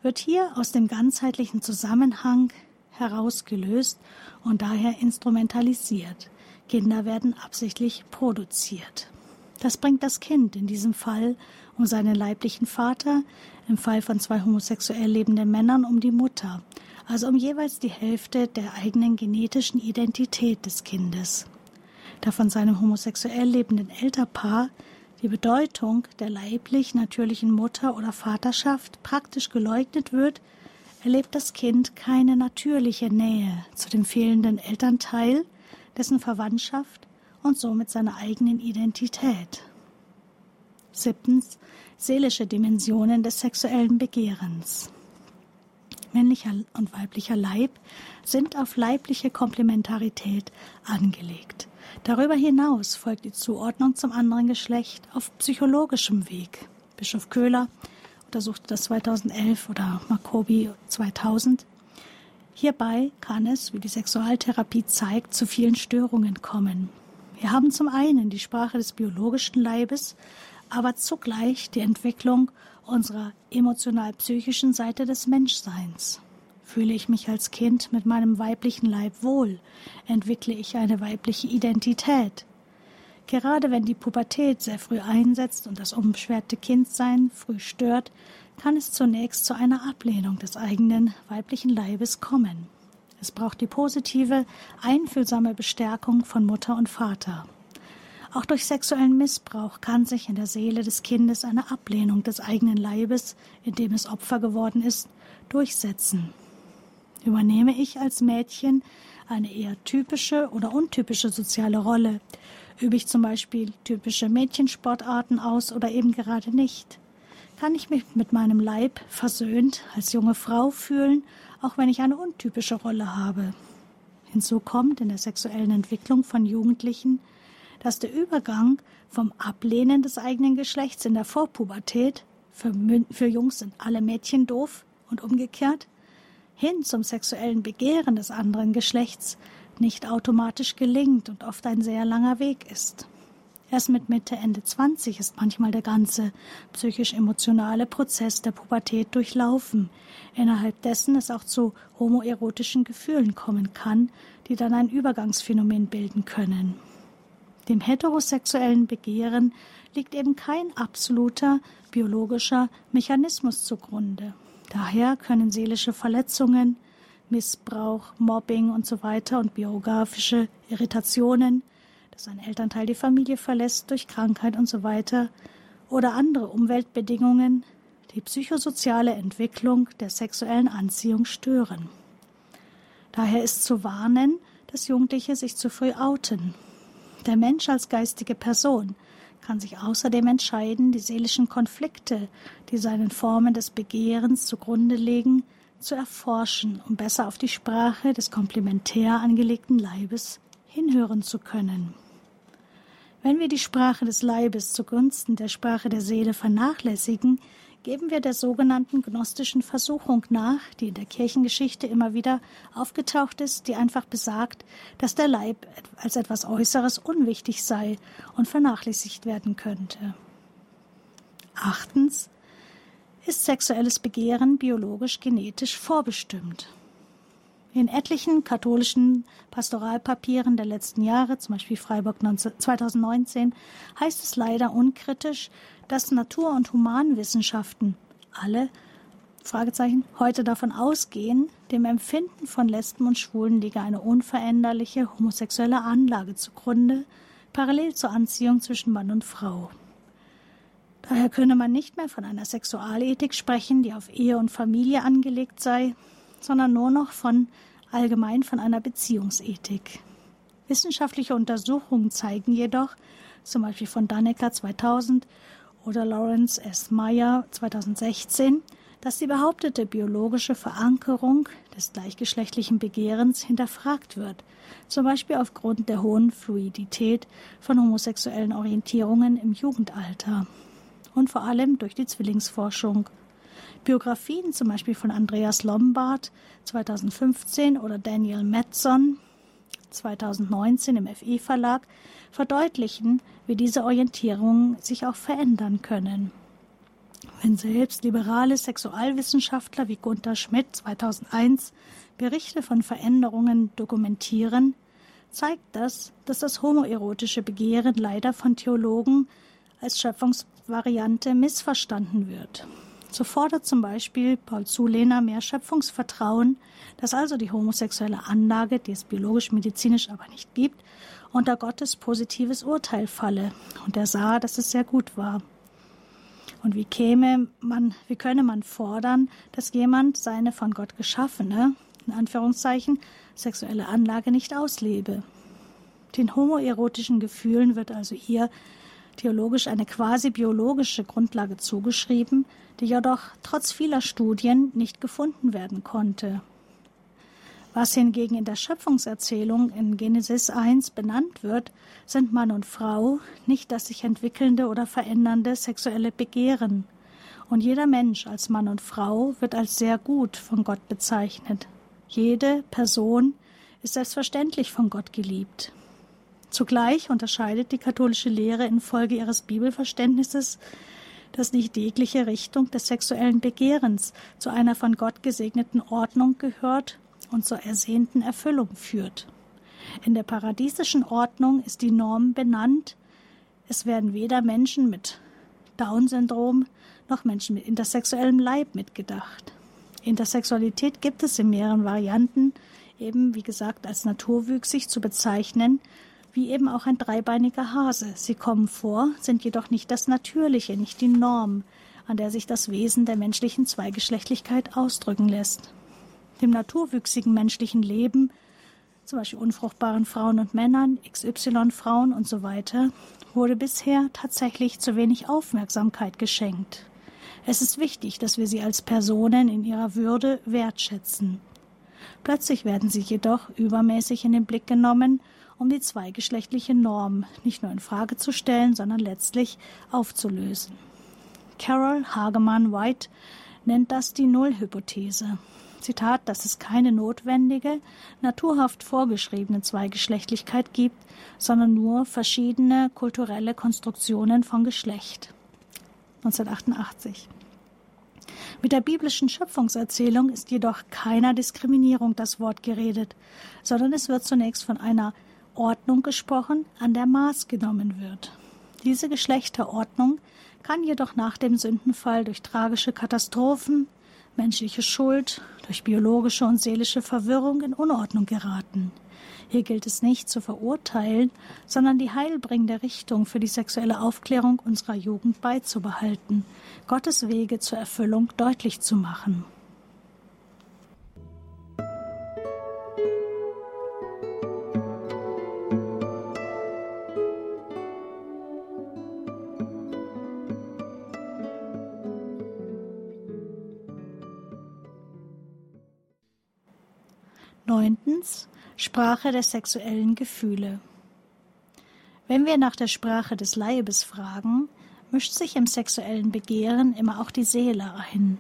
wird hier aus dem ganzheitlichen Zusammenhang herausgelöst und daher instrumentalisiert. Kinder werden absichtlich produziert. Das bringt das Kind in diesem Fall um seinen leiblichen Vater, im Fall von zwei homosexuell lebenden Männern um die Mutter, also um jeweils die Hälfte der eigenen genetischen Identität des Kindes. Da von seinem homosexuell lebenden Elternpaar die Bedeutung der leiblich natürlichen Mutter oder Vaterschaft praktisch geleugnet wird, erlebt das Kind keine natürliche Nähe zu dem fehlenden Elternteil, dessen Verwandtschaft und somit seiner eigenen Identität. Siebtens seelische Dimensionen des sexuellen Begehrens. Männlicher und weiblicher Leib sind auf leibliche Komplementarität angelegt. Darüber hinaus folgt die Zuordnung zum anderen Geschlecht auf psychologischem Weg. Bischof Köhler untersuchte das 2011 oder Makobi 2000. Hierbei kann es, wie die Sexualtherapie zeigt, zu vielen Störungen kommen. Wir haben zum einen die Sprache des biologischen Leibes, aber zugleich die Entwicklung unserer emotional-psychischen Seite des Menschseins. Fühle ich mich als Kind mit meinem weiblichen Leib wohl? Entwickle ich eine weibliche Identität? Gerade wenn die Pubertät sehr früh einsetzt und das unbeschwerte Kindsein früh stört, kann es zunächst zu einer Ablehnung des eigenen weiblichen Leibes kommen. Es braucht die positive, einfühlsame Bestärkung von Mutter und Vater. Auch durch sexuellen Missbrauch kann sich in der Seele des Kindes eine Ablehnung des eigenen Leibes, in dem es Opfer geworden ist, durchsetzen. Übernehme ich als Mädchen eine eher typische oder untypische soziale Rolle? Übe ich zum Beispiel typische Mädchensportarten aus oder eben gerade nicht? Kann ich mich mit meinem Leib versöhnt als junge Frau fühlen, auch wenn ich eine untypische Rolle habe? Hinzu kommt in der sexuellen Entwicklung von Jugendlichen dass der Übergang vom Ablehnen des eigenen Geschlechts in der Vorpubertät für, für Jungs sind alle Mädchen doof und umgekehrt hin zum sexuellen Begehren des anderen Geschlechts nicht automatisch gelingt und oft ein sehr langer Weg ist. Erst mit Mitte, Ende 20 ist manchmal der ganze psychisch-emotionale Prozess der Pubertät durchlaufen, innerhalb dessen es auch zu homoerotischen Gefühlen kommen kann, die dann ein Übergangsphänomen bilden können. Dem heterosexuellen Begehren liegt eben kein absoluter biologischer Mechanismus zugrunde. Daher können seelische Verletzungen, Missbrauch, Mobbing und so und biografische Irritationen, dass ein Elternteil die Familie verlässt durch Krankheit und so oder andere Umweltbedingungen die psychosoziale Entwicklung der sexuellen Anziehung stören. Daher ist zu warnen, dass Jugendliche sich zu früh outen der Mensch als geistige Person kann sich außerdem entscheiden, die seelischen Konflikte, die seinen Formen des Begehrens zugrunde liegen, zu erforschen, um besser auf die Sprache des komplementär angelegten Leibes hinhören zu können. Wenn wir die Sprache des Leibes zugunsten der Sprache der Seele vernachlässigen, geben wir der sogenannten gnostischen Versuchung nach, die in der Kirchengeschichte immer wieder aufgetaucht ist, die einfach besagt, dass der Leib als etwas Äußeres unwichtig sei und vernachlässigt werden könnte. Achtens ist sexuelles Begehren biologisch genetisch vorbestimmt. In etlichen katholischen Pastoralpapieren der letzten Jahre, zum Beispiel Freiburg 2019, heißt es leider unkritisch, dass Natur- und Humanwissenschaften alle heute davon ausgehen, dem Empfinden von Lesben und Schwulen liege eine unveränderliche homosexuelle Anlage zugrunde, parallel zur Anziehung zwischen Mann und Frau. Daher könne man nicht mehr von einer Sexualethik sprechen, die auf Ehe und Familie angelegt sei, sondern nur noch von allgemein von einer Beziehungsethik. Wissenschaftliche Untersuchungen zeigen jedoch, zum Beispiel von Dannecker 2000 oder Lawrence S. Meyer 2016, dass die behauptete biologische Verankerung des gleichgeschlechtlichen Begehrens hinterfragt wird, zum Beispiel aufgrund der hohen Fluidität von homosexuellen Orientierungen im Jugendalter und vor allem durch die Zwillingsforschung. Biografien zum Beispiel von Andreas Lombard 2015 oder Daniel Metzon 2019 im FE-Verlag verdeutlichen, wie diese Orientierungen sich auch verändern können. Wenn selbst liberale Sexualwissenschaftler wie Gunther Schmidt 2001 Berichte von Veränderungen dokumentieren, zeigt das, dass das homoerotische Begehren leider von Theologen als Schöpfungsvariante missverstanden wird. So fordert zum Beispiel Paul Zulehner mehr Schöpfungsvertrauen, dass also die homosexuelle Anlage, die es biologisch-medizinisch aber nicht gibt, unter Gottes positives Urteil falle. Und er sah, dass es sehr gut war. Und wie käme man, wie könne man fordern, dass jemand seine von Gott geschaffene, in Anführungszeichen, sexuelle Anlage nicht auslebe? Den homoerotischen Gefühlen wird also hier theologisch eine quasi biologische Grundlage zugeschrieben, die jedoch trotz vieler Studien nicht gefunden werden konnte. Was hingegen in der Schöpfungserzählung in Genesis 1 benannt wird, sind Mann und Frau, nicht das sich entwickelnde oder verändernde sexuelle Begehren. Und jeder Mensch als Mann und Frau wird als sehr gut von Gott bezeichnet. Jede Person ist selbstverständlich von Gott geliebt. Zugleich unterscheidet die katholische Lehre infolge ihres Bibelverständnisses, dass nicht jegliche Richtung des sexuellen Begehrens zu einer von Gott gesegneten Ordnung gehört und zur ersehnten Erfüllung führt. In der paradiesischen Ordnung ist die Norm benannt. Es werden weder Menschen mit Down-Syndrom noch Menschen mit intersexuellem Leib mitgedacht. Intersexualität gibt es in mehreren Varianten, eben wie gesagt als naturwüchsig zu bezeichnen, wie eben auch ein dreibeiniger Hase. Sie kommen vor, sind jedoch nicht das Natürliche, nicht die Norm, an der sich das Wesen der menschlichen Zweigeschlechtlichkeit ausdrücken lässt. Dem naturwüchsigen menschlichen Leben, zum Beispiel unfruchtbaren Frauen und Männern, XY-Frauen und so weiter, wurde bisher tatsächlich zu wenig Aufmerksamkeit geschenkt. Es ist wichtig, dass wir sie als Personen in ihrer Würde wertschätzen. Plötzlich werden sie jedoch übermäßig in den Blick genommen um die zweigeschlechtliche Norm nicht nur in Frage zu stellen, sondern letztlich aufzulösen. Carol Hagemann White nennt das die Nullhypothese. Zitat, dass es keine notwendige, naturhaft vorgeschriebene Zweigeschlechtlichkeit gibt, sondern nur verschiedene kulturelle Konstruktionen von Geschlecht. 1988. Mit der biblischen Schöpfungserzählung ist jedoch keiner Diskriminierung das Wort geredet, sondern es wird zunächst von einer Ordnung gesprochen, an der Maß genommen wird. Diese Geschlechterordnung kann jedoch nach dem Sündenfall durch tragische Katastrophen, menschliche Schuld, durch biologische und seelische Verwirrung in Unordnung geraten. Hier gilt es nicht zu verurteilen, sondern die heilbringende Richtung für die sexuelle Aufklärung unserer Jugend beizubehalten, Gottes Wege zur Erfüllung deutlich zu machen. Neuntens Sprache der sexuellen Gefühle. Wenn wir nach der Sprache des Leibes fragen, mischt sich im sexuellen Begehren immer auch die Seele ein.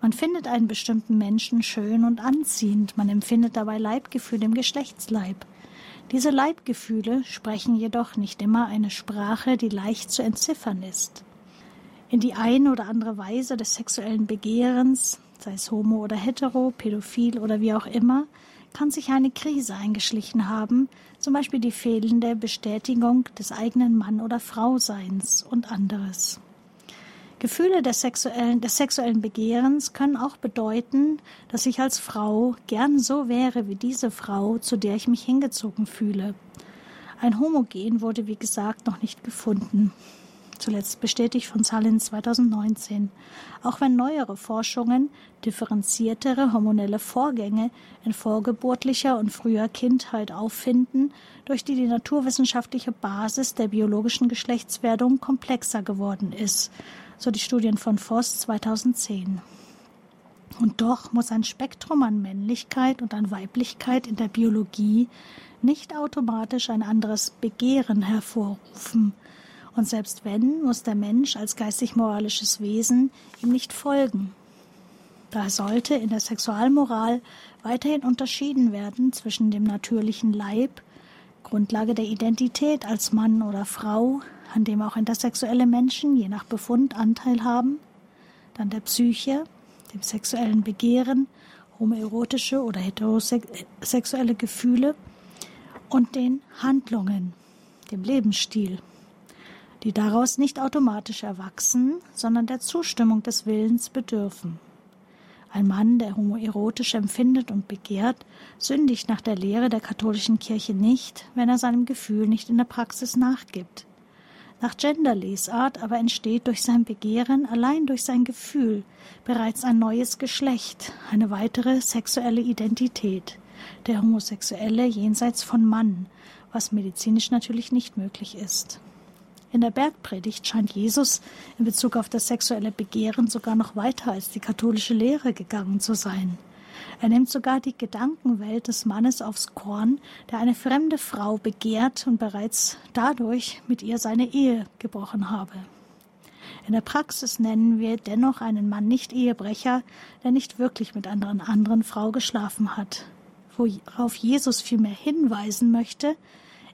Man findet einen bestimmten Menschen schön und anziehend, man empfindet dabei Leibgefühle im Geschlechtsleib. Diese Leibgefühle sprechen jedoch nicht immer eine Sprache, die leicht zu entziffern ist. In die eine oder andere Weise des sexuellen Begehrens, sei es homo oder hetero, pädophil oder wie auch immer, kann sich eine Krise eingeschlichen haben, zum Beispiel die fehlende Bestätigung des eigenen Mann- oder Frauseins und anderes. Gefühle des sexuellen, des sexuellen Begehrens können auch bedeuten, dass ich als Frau gern so wäre wie diese Frau, zu der ich mich hingezogen fühle. Ein Homogen wurde, wie gesagt, noch nicht gefunden. Zuletzt bestätigt von Salin 2019. Auch wenn neuere Forschungen differenziertere hormonelle Vorgänge in vorgeburtlicher und früher Kindheit auffinden, durch die die naturwissenschaftliche Basis der biologischen Geschlechtswerdung komplexer geworden ist, so die Studien von Voss 2010. Und doch muss ein Spektrum an Männlichkeit und an Weiblichkeit in der Biologie nicht automatisch ein anderes Begehren hervorrufen. Und selbst wenn, muss der Mensch als geistig-moralisches Wesen ihm nicht folgen. Daher sollte in der Sexualmoral weiterhin unterschieden werden zwischen dem natürlichen Leib, Grundlage der Identität als Mann oder Frau, an dem auch intersexuelle Menschen je nach Befund Anteil haben, dann der Psyche, dem sexuellen Begehren, homoerotische oder heterosexuelle Gefühle und den Handlungen, dem Lebensstil, die daraus nicht automatisch erwachsen, sondern der Zustimmung des Willens bedürfen. Ein Mann, der homoerotisch empfindet und begehrt, sündigt nach der Lehre der katholischen Kirche nicht, wenn er seinem Gefühl nicht in der Praxis nachgibt. Nach Genderlesart aber entsteht durch sein Begehren allein durch sein Gefühl bereits ein neues Geschlecht, eine weitere sexuelle Identität, der Homosexuelle jenseits von Mann, was medizinisch natürlich nicht möglich ist. In der Bergpredigt scheint Jesus in Bezug auf das sexuelle Begehren sogar noch weiter als die katholische Lehre gegangen zu sein. Er nimmt sogar die Gedankenwelt des Mannes aufs Korn, der eine fremde Frau begehrt und bereits dadurch mit ihr seine Ehe gebrochen habe. In der Praxis nennen wir dennoch einen Mann nicht Ehebrecher, der nicht wirklich mit einer anderen Frau geschlafen hat. Worauf Jesus vielmehr hinweisen möchte,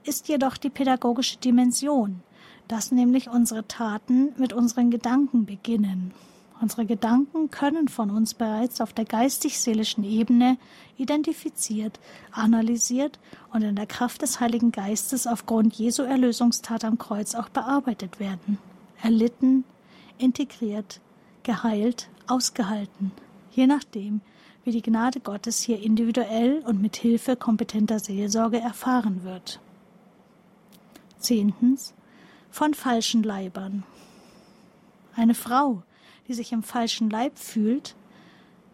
ist jedoch die pädagogische Dimension, dass nämlich unsere Taten mit unseren Gedanken beginnen. Unsere Gedanken können von uns bereits auf der geistig-seelischen Ebene identifiziert, analysiert und in der Kraft des Heiligen Geistes aufgrund Jesu Erlösungstat am Kreuz auch bearbeitet werden, erlitten, integriert, geheilt, ausgehalten, je nachdem, wie die Gnade Gottes hier individuell und mit Hilfe kompetenter Seelsorge erfahren wird. Zehntens von falschen Leibern. Eine Frau, die sich im falschen Leib fühlt,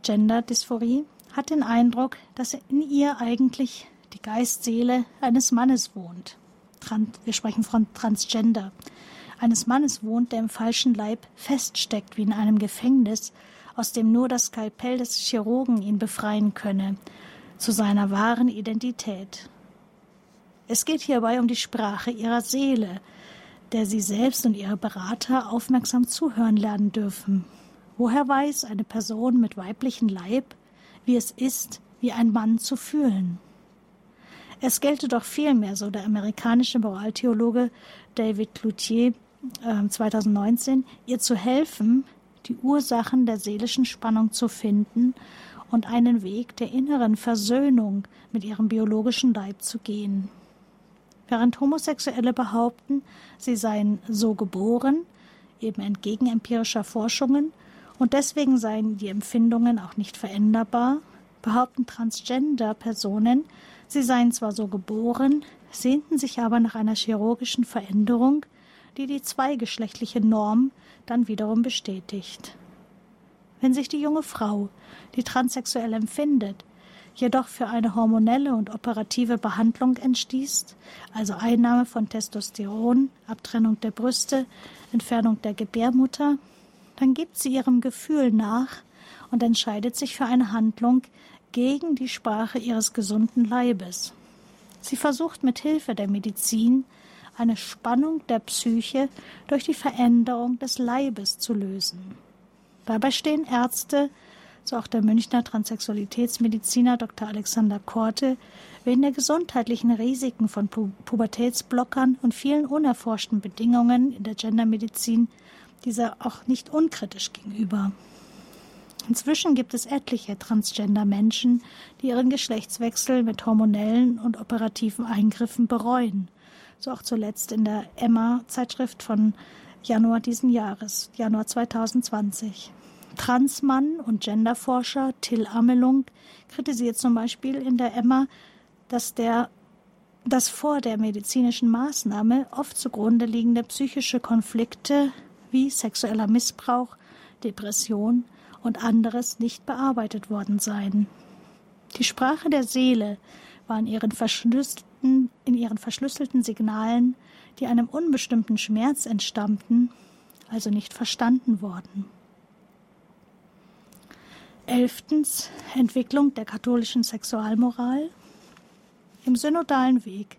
Gender-Dysphorie, hat den Eindruck, dass in ihr eigentlich die Geistseele eines Mannes wohnt. wir sprechen von Transgender. Eines Mannes wohnt, der im falschen Leib feststeckt wie in einem Gefängnis, aus dem nur das Skalpell des Chirurgen ihn befreien könne, zu seiner wahren Identität. Es geht hierbei um die Sprache ihrer Seele, der sie selbst und ihre Berater aufmerksam zuhören lernen dürfen. Woher weiß eine Person mit weiblichem Leib, wie es ist, wie ein Mann zu fühlen? Es gelte doch vielmehr, so der amerikanische Moraltheologe David Cloutier äh, 2019, ihr zu helfen, die Ursachen der seelischen Spannung zu finden und einen Weg der inneren Versöhnung mit ihrem biologischen Leib zu gehen während Homosexuelle behaupten, sie seien so geboren, eben entgegen empirischer Forschungen, und deswegen seien die Empfindungen auch nicht veränderbar, behaupten Transgender-Personen, sie seien zwar so geboren, sehnten sich aber nach einer chirurgischen Veränderung, die die zweigeschlechtliche Norm dann wiederum bestätigt. Wenn sich die junge Frau, die transsexuell empfindet, jedoch für eine hormonelle und operative Behandlung entstieß, also Einnahme von Testosteron, Abtrennung der Brüste, Entfernung der Gebärmutter, dann gibt sie ihrem Gefühl nach und entscheidet sich für eine Handlung gegen die Sprache ihres gesunden Leibes. Sie versucht mit Hilfe der Medizin eine Spannung der Psyche durch die Veränderung des Leibes zu lösen. Dabei stehen Ärzte so auch der Münchner Transsexualitätsmediziner Dr. Alexander Korte, wegen der gesundheitlichen Risiken von Pu Pubertätsblockern und vielen unerforschten Bedingungen in der Gendermedizin dieser auch nicht unkritisch gegenüber. Inzwischen gibt es etliche Transgender-Menschen, die ihren Geschlechtswechsel mit hormonellen und operativen Eingriffen bereuen. So auch zuletzt in der Emma-Zeitschrift von Januar diesen Jahres, Januar 2020. Transmann und Genderforscher Till Amelung kritisiert zum Beispiel in der Emma, dass der dass vor der medizinischen Maßnahme oft zugrunde liegende psychische Konflikte wie sexueller Missbrauch, Depression und anderes nicht bearbeitet worden seien. Die Sprache der Seele war in ihren verschlüsselten, in ihren verschlüsselten Signalen, die einem unbestimmten Schmerz entstammten, also nicht verstanden worden. Elftens Entwicklung der katholischen Sexualmoral. Im synodalen Weg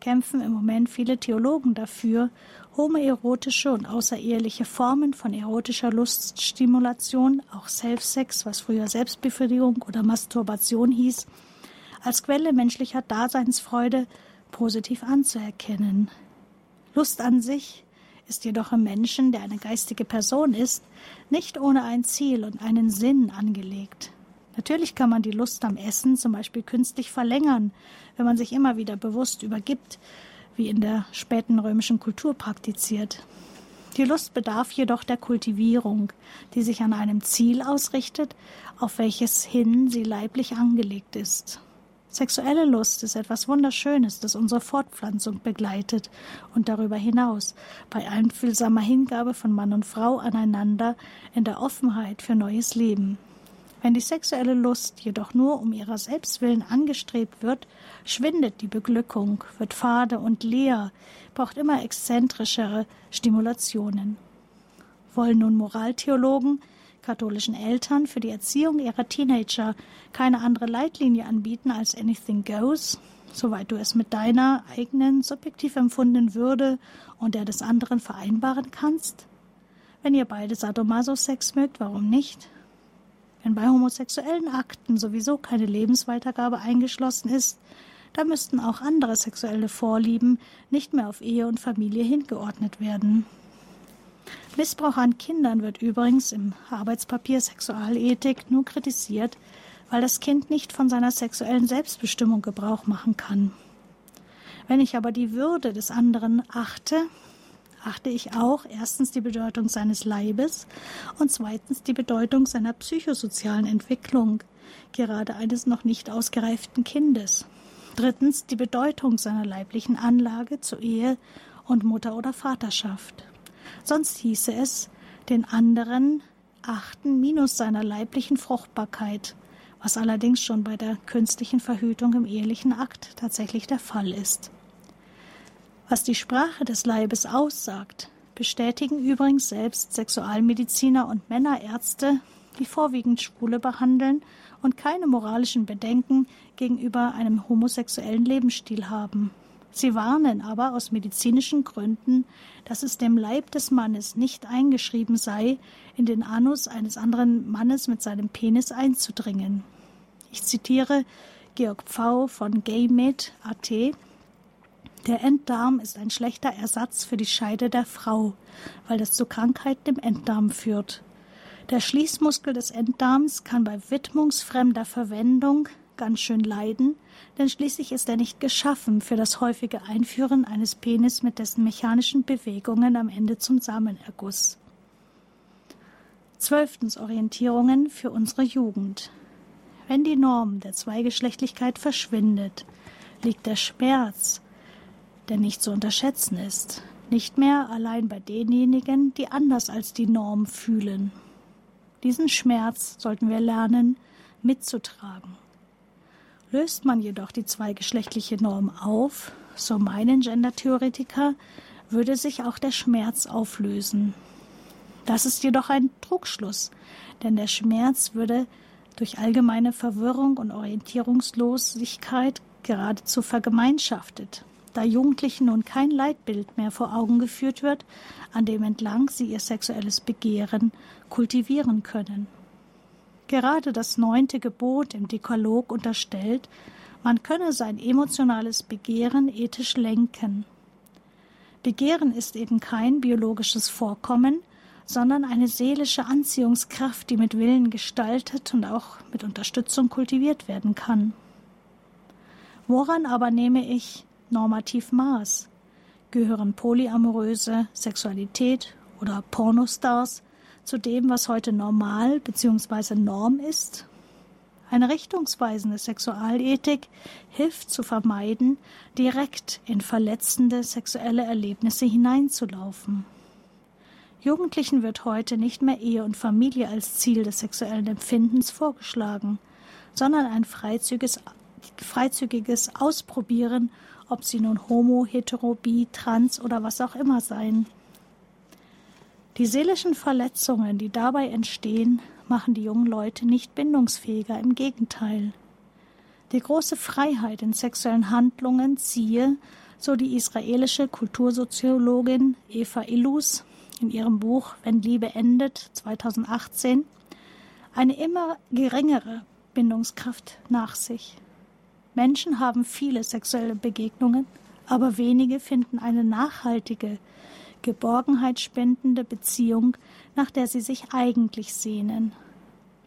kämpfen im Moment viele Theologen dafür, homoerotische und außereheliche Formen von erotischer Luststimulation, auch Self-Sex, was früher Selbstbefriedigung oder Masturbation hieß, als Quelle menschlicher Daseinsfreude positiv anzuerkennen. Lust an sich ist jedoch im Menschen, der eine geistige Person ist, nicht ohne ein Ziel und einen Sinn angelegt. Natürlich kann man die Lust am Essen zum Beispiel künstlich verlängern, wenn man sich immer wieder bewusst übergibt, wie in der späten römischen Kultur praktiziert. Die Lust bedarf jedoch der Kultivierung, die sich an einem Ziel ausrichtet, auf welches hin sie leiblich angelegt ist. Sexuelle Lust ist etwas Wunderschönes, das unsere Fortpflanzung begleitet und darüber hinaus bei einfühlsamer Hingabe von Mann und Frau aneinander in der Offenheit für neues Leben. Wenn die sexuelle Lust jedoch nur um ihrer selbst willen angestrebt wird, schwindet die Beglückung, wird fade und leer, braucht immer exzentrischere Stimulationen. Wollen nun Moraltheologen katholischen Eltern für die Erziehung ihrer Teenager keine andere Leitlinie anbieten als Anything Goes, soweit du es mit deiner eigenen subjektiv empfundenen Würde und der des anderen vereinbaren kannst? Wenn ihr beide Sadomaso-Sex mögt, warum nicht? Wenn bei homosexuellen Akten sowieso keine Lebensweitergabe eingeschlossen ist, da müssten auch andere sexuelle Vorlieben nicht mehr auf Ehe und Familie hingeordnet werden. Missbrauch an Kindern wird übrigens im Arbeitspapier Sexualethik nur kritisiert, weil das Kind nicht von seiner sexuellen Selbstbestimmung Gebrauch machen kann. Wenn ich aber die Würde des anderen achte, achte ich auch erstens die Bedeutung seines Leibes und zweitens die Bedeutung seiner psychosozialen Entwicklung, gerade eines noch nicht ausgereiften Kindes. Drittens die Bedeutung seiner leiblichen Anlage zur Ehe und Mutter- oder Vaterschaft. Sonst hieße es, den anderen achten minus seiner leiblichen Fruchtbarkeit, was allerdings schon bei der künstlichen Verhütung im ehelichen Akt tatsächlich der Fall ist. Was die Sprache des Leibes aussagt, bestätigen übrigens selbst Sexualmediziner und Männerärzte, die vorwiegend Schwule behandeln und keine moralischen Bedenken gegenüber einem homosexuellen Lebensstil haben. Sie warnen aber aus medizinischen Gründen, dass es dem Leib des Mannes nicht eingeschrieben sei, in den Anus eines anderen Mannes mit seinem Penis einzudringen. Ich zitiere Georg Pfau von GayMed.at, der Enddarm ist ein schlechter Ersatz für die Scheide der Frau, weil das zu Krankheiten im Enddarm führt. Der Schließmuskel des Enddarms kann bei widmungsfremder Verwendung ganz schön leiden, denn schließlich ist er nicht geschaffen für das häufige Einführen eines Penis mit dessen mechanischen Bewegungen am Ende zum Samenerguss. Zwölftens Orientierungen für unsere Jugend. Wenn die Norm der Zweigeschlechtlichkeit verschwindet, liegt der Schmerz, der nicht zu unterschätzen ist, nicht mehr allein bei denjenigen, die anders als die Norm fühlen. Diesen Schmerz sollten wir lernen mitzutragen. Löst man jedoch die zweigeschlechtliche Norm auf, so meinen Gendertheoretiker, würde sich auch der Schmerz auflösen. Das ist jedoch ein Trugschluss, denn der Schmerz würde durch allgemeine Verwirrung und Orientierungslosigkeit geradezu vergemeinschaftet da Jugendlichen nun kein Leitbild mehr vor Augen geführt wird, an dem entlang sie ihr sexuelles Begehren kultivieren können. Gerade das neunte Gebot im Dekalog unterstellt, man könne sein emotionales Begehren ethisch lenken. Begehren ist eben kein biologisches Vorkommen, sondern eine seelische Anziehungskraft, die mit Willen gestaltet und auch mit Unterstützung kultiviert werden kann. Woran aber nehme ich normativ Maß? Gehören polyamoröse Sexualität oder Pornostars zu dem, was heute normal bzw. Norm ist? Eine richtungsweisende Sexualethik hilft zu vermeiden, direkt in verletzende sexuelle Erlebnisse hineinzulaufen. Jugendlichen wird heute nicht mehr Ehe und Familie als Ziel des sexuellen Empfindens vorgeschlagen, sondern ein freizügiges, freizügiges Ausprobieren, ob sie nun homo, hetero, bi, trans oder was auch immer seien. Die seelischen Verletzungen, die dabei entstehen, machen die jungen Leute nicht bindungsfähiger, im Gegenteil. Die große Freiheit in sexuellen Handlungen ziehe, so die israelische Kultursoziologin Eva Illus in ihrem Buch Wenn Liebe endet 2018, eine immer geringere Bindungskraft nach sich. Menschen haben viele sexuelle Begegnungen, aber wenige finden eine nachhaltige, Geborgenheit spendende Beziehung, nach der sie sich eigentlich sehnen.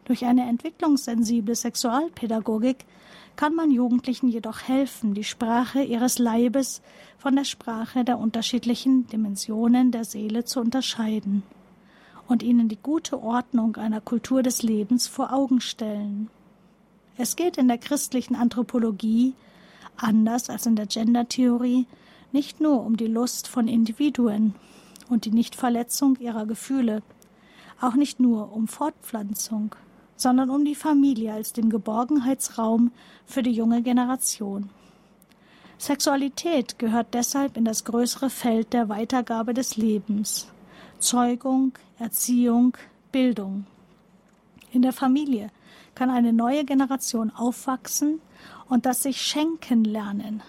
Durch eine entwicklungssensible Sexualpädagogik kann man Jugendlichen jedoch helfen, die Sprache ihres Leibes von der Sprache der unterschiedlichen Dimensionen der Seele zu unterscheiden und ihnen die gute Ordnung einer Kultur des Lebens vor Augen stellen. Es geht in der christlichen Anthropologie, anders als in der Gendertheorie, nicht nur um die Lust von Individuen und die Nichtverletzung ihrer Gefühle, auch nicht nur um Fortpflanzung, sondern um die Familie als den Geborgenheitsraum für die junge Generation. Sexualität gehört deshalb in das größere Feld der Weitergabe des Lebens. Zeugung, Erziehung, Bildung. In der Familie kann eine neue Generation aufwachsen und das sich schenken lernen,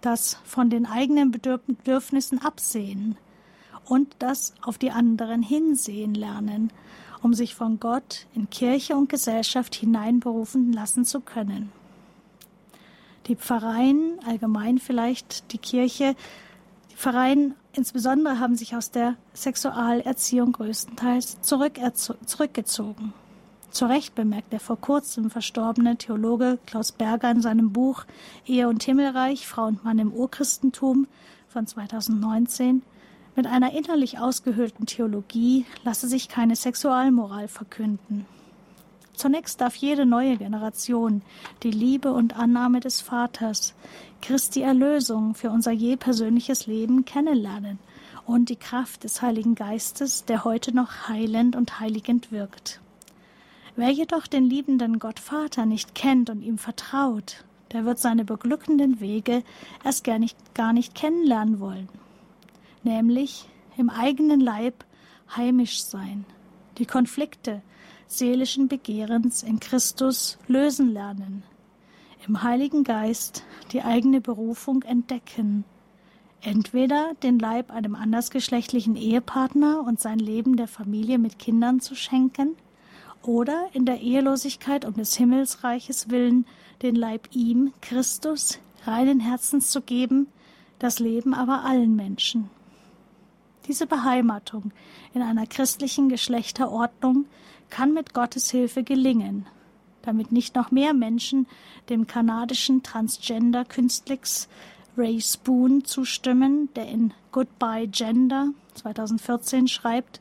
das von den eigenen Bedürfnissen absehen und das auf die anderen hinsehen lernen, um sich von Gott in Kirche und Gesellschaft hineinberufen lassen zu können. Die Pfarreien, allgemein vielleicht die Kirche, die Pfarreien insbesondere haben sich aus der Sexualerziehung größtenteils zurückgezogen. Zu Recht bemerkt der vor kurzem verstorbene Theologe Klaus Berger in seinem Buch Ehe und Himmelreich, Frau und Mann im Urchristentum von 2019, mit einer innerlich ausgehöhlten Theologie lasse sich keine Sexualmoral verkünden. Zunächst darf jede neue Generation die Liebe und Annahme des Vaters, Christi Erlösung für unser je persönliches Leben kennenlernen und die Kraft des Heiligen Geistes, der heute noch heilend und heiligend wirkt. Wer jedoch den liebenden Gott Vater nicht kennt und ihm vertraut, der wird seine beglückenden Wege erst gar nicht, gar nicht kennenlernen wollen. Nämlich im eigenen Leib heimisch sein, die Konflikte seelischen Begehrens in Christus lösen lernen, im Heiligen Geist die eigene Berufung entdecken, entweder den Leib einem andersgeschlechtlichen Ehepartner und sein Leben der Familie mit Kindern zu schenken, oder in der Ehelosigkeit um des Himmelsreiches willen den Leib ihm, Christus, reinen Herzens zu geben, das Leben aber allen Menschen. Diese Beheimatung in einer christlichen Geschlechterordnung kann mit Gottes Hilfe gelingen, damit nicht noch mehr Menschen dem kanadischen Transgender-Künstler Ray Spoon zustimmen, der in Goodbye Gender 2014 schreibt,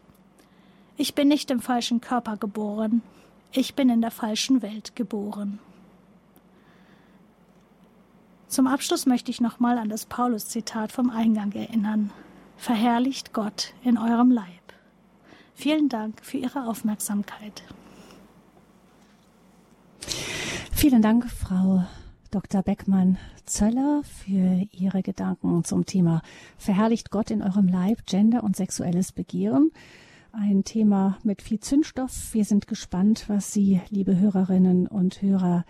ich bin nicht im falschen Körper geboren. Ich bin in der falschen Welt geboren. Zum Abschluss möchte ich nochmal an das Paulus-Zitat vom Eingang erinnern. Verherrlicht Gott in eurem Leib. Vielen Dank für Ihre Aufmerksamkeit. Vielen Dank, Frau Dr. Beckmann-Zöller, für Ihre Gedanken zum Thema Verherrlicht Gott in eurem Leib, Gender und sexuelles Begehren. Ein Thema mit viel Zündstoff. Wir sind gespannt, was Sie, liebe Hörerinnen und Hörer,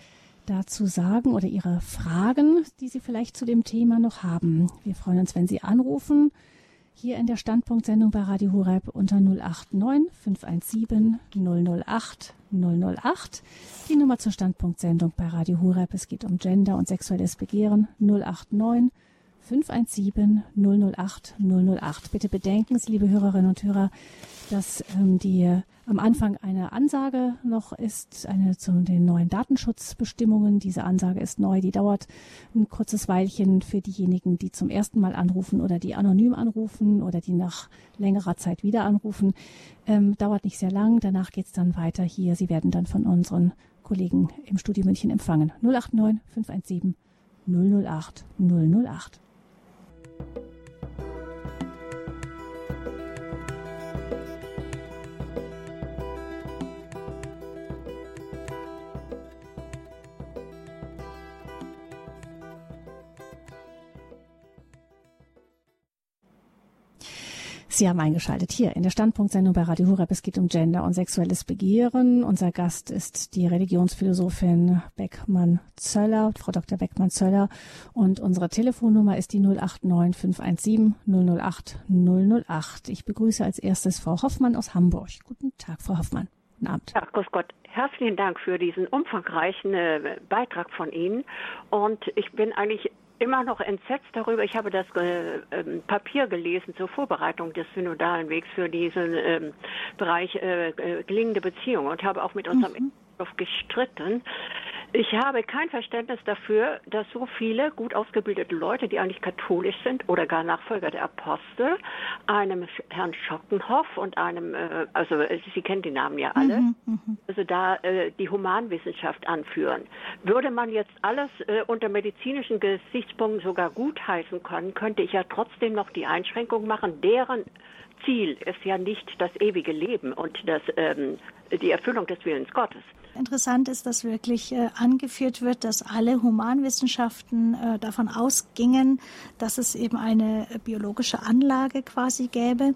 dazu sagen oder Ihre Fragen, die Sie vielleicht zu dem Thema noch haben. Wir freuen uns, wenn Sie anrufen. Hier in der Standpunktsendung bei Radio Horeb unter 089 517 008 008. Die Nummer zur Standpunktsendung bei Radio Horeb. Es geht um Gender und sexuelles Begehren 089 517 008 008. Bitte bedenken Sie, liebe Hörerinnen und Hörer, dass ähm, die am Anfang eine Ansage noch ist, eine zu den neuen Datenschutzbestimmungen. Diese Ansage ist neu, die dauert ein kurzes Weilchen für diejenigen, die zum ersten Mal anrufen oder die anonym anrufen oder die nach längerer Zeit wieder anrufen. Ähm, dauert nicht sehr lang, danach geht es dann weiter hier. Sie werden dann von unseren Kollegen im Studio München empfangen. 089 517 008 008. Sie haben eingeschaltet hier in der Standpunktsendung bei Radio Hureb. Es geht um Gender und sexuelles Begehren. Unser Gast ist die Religionsphilosophin Beckmann-Zöller, Frau Dr. Beckmann-Zöller. Und unsere Telefonnummer ist die 089 517 008 008. Ich begrüße als erstes Frau Hoffmann aus Hamburg. Guten Tag, Frau Hoffmann. Guten Abend. Ja, grüß Gott. Herzlichen Dank für diesen umfangreichen äh, Beitrag von Ihnen. Und ich bin eigentlich immer noch entsetzt darüber. Ich habe das äh, ähm, Papier gelesen zur Vorbereitung des synodalen Wegs für diesen ähm, Bereich äh, äh, gelingende Beziehungen und habe auch mit unserem mhm. gestritten. Ich habe kein Verständnis dafür, dass so viele gut ausgebildete Leute, die eigentlich katholisch sind oder gar Nachfolger der Apostel, einem Herrn Schottenhoff und einem, äh, also äh, Sie kennen die Namen ja alle, mhm, mhm, also da äh, die Humanwissenschaft anführen. Würde man jetzt alles äh, unter medizinischen Gesichtspunkten sogar gutheißen können, könnte ich ja trotzdem noch die Einschränkung machen, deren Ziel ist ja nicht das ewige Leben und das, ähm, die Erfüllung des Willens Gottes. Interessant ist, dass wirklich äh, angeführt wird, dass alle Humanwissenschaften äh, davon ausgingen, dass es eben eine äh, biologische Anlage quasi gäbe.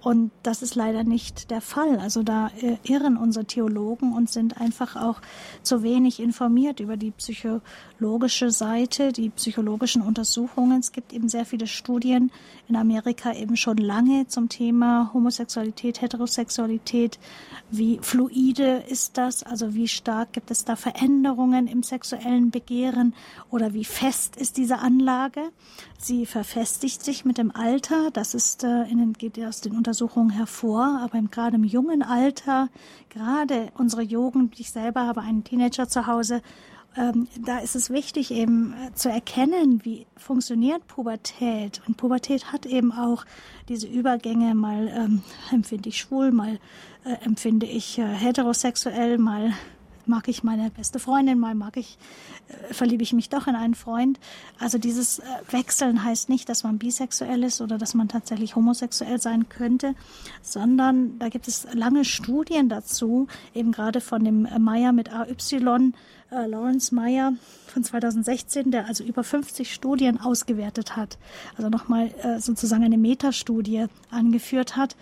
Und das ist leider nicht der Fall. Also da irren unsere Theologen und sind einfach auch zu wenig informiert über die psychologische Seite, die psychologischen Untersuchungen. Es gibt eben sehr viele Studien in Amerika eben schon lange zum Thema Homosexualität, Heterosexualität. Wie fluide ist das? Also wie stark gibt es da Veränderungen im sexuellen Begehren oder wie fest ist diese Anlage? Sie verfestigt sich mit dem Alter, das ist äh, in den, geht aus den Untersuchungen hervor, aber im, gerade im jungen Alter, gerade unsere Jugend, ich selber habe einen Teenager zu Hause, ähm, da ist es wichtig, eben äh, zu erkennen, wie funktioniert Pubertät. Und Pubertät hat eben auch diese Übergänge, mal ähm, empfinde ich schwul, mal äh, empfinde ich äh, heterosexuell, mal mag ich meine beste Freundin, mal mag ich, äh, verliebe ich mich doch in einen Freund. Also dieses äh, Wechseln heißt nicht, dass man bisexuell ist oder dass man tatsächlich homosexuell sein könnte, sondern da gibt es lange Studien dazu, eben gerade von dem Meyer mit AY, äh, Lawrence Meyer von 2016, der also über 50 Studien ausgewertet hat, also nochmal äh, sozusagen eine Metastudie angeführt hat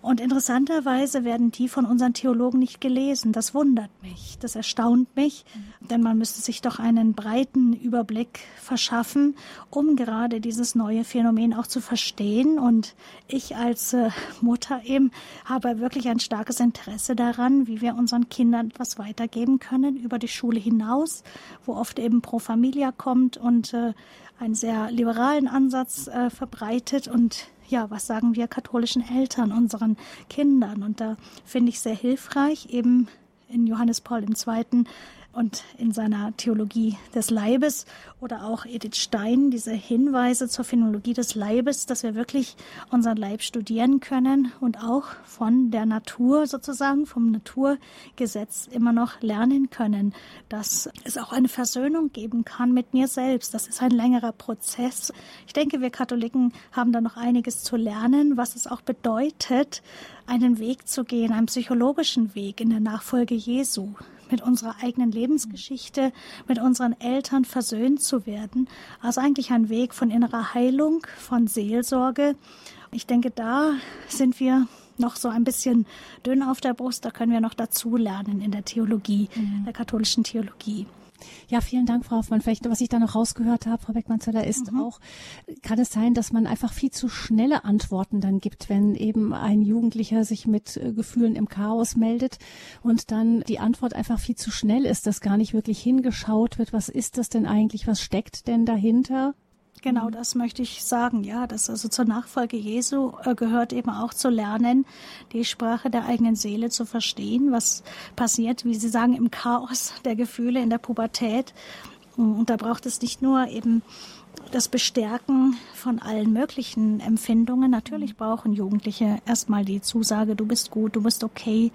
und interessanterweise werden die von unseren Theologen nicht gelesen. Das wundert mich, das erstaunt mich, denn man müsste sich doch einen breiten Überblick verschaffen, um gerade dieses neue Phänomen auch zu verstehen. Und ich als äh, Mutter eben habe wirklich ein starkes Interesse daran, wie wir unseren Kindern etwas weitergeben können über die Schule hinaus, wo oft eben Pro Familia kommt und äh, einen sehr liberalen Ansatz äh, verbreitet und ja, was sagen wir katholischen Eltern unseren Kindern? Und da finde ich sehr hilfreich, eben in Johannes Paul II und in seiner Theologie des Leibes oder auch Edith Stein diese Hinweise zur Phänologie des Leibes, dass wir wirklich unseren Leib studieren können und auch von der Natur sozusagen, vom Naturgesetz immer noch lernen können, dass es auch eine Versöhnung geben kann mit mir selbst. Das ist ein längerer Prozess. Ich denke, wir Katholiken haben da noch einiges zu lernen, was es auch bedeutet, einen Weg zu gehen, einen psychologischen Weg in der Nachfolge Jesu mit unserer eigenen Lebensgeschichte, mit unseren Eltern versöhnt zu werden. Also eigentlich ein Weg von innerer Heilung, von Seelsorge. Ich denke, da sind wir noch so ein bisschen dünn auf der Brust. Da können wir noch dazu lernen in der Theologie, mhm. der katholischen Theologie. Ja, vielen Dank, Frau Hoffmann. Vielleicht, was ich da noch rausgehört habe, Frau Beckmann-Zeller, ist mhm. auch, kann es sein, dass man einfach viel zu schnelle Antworten dann gibt, wenn eben ein Jugendlicher sich mit äh, Gefühlen im Chaos meldet und dann die Antwort einfach viel zu schnell ist, dass gar nicht wirklich hingeschaut wird, was ist das denn eigentlich, was steckt denn dahinter? Genau, mhm. das möchte ich sagen. Ja, das also zur Nachfolge Jesu äh, gehört eben auch zu lernen, die Sprache der eigenen Seele zu verstehen, was passiert, wie Sie sagen, im Chaos der Gefühle in der Pubertät. Und da braucht es nicht nur eben das Bestärken von allen möglichen Empfindungen. Natürlich brauchen Jugendliche erstmal die Zusage, du bist gut, du bist okay,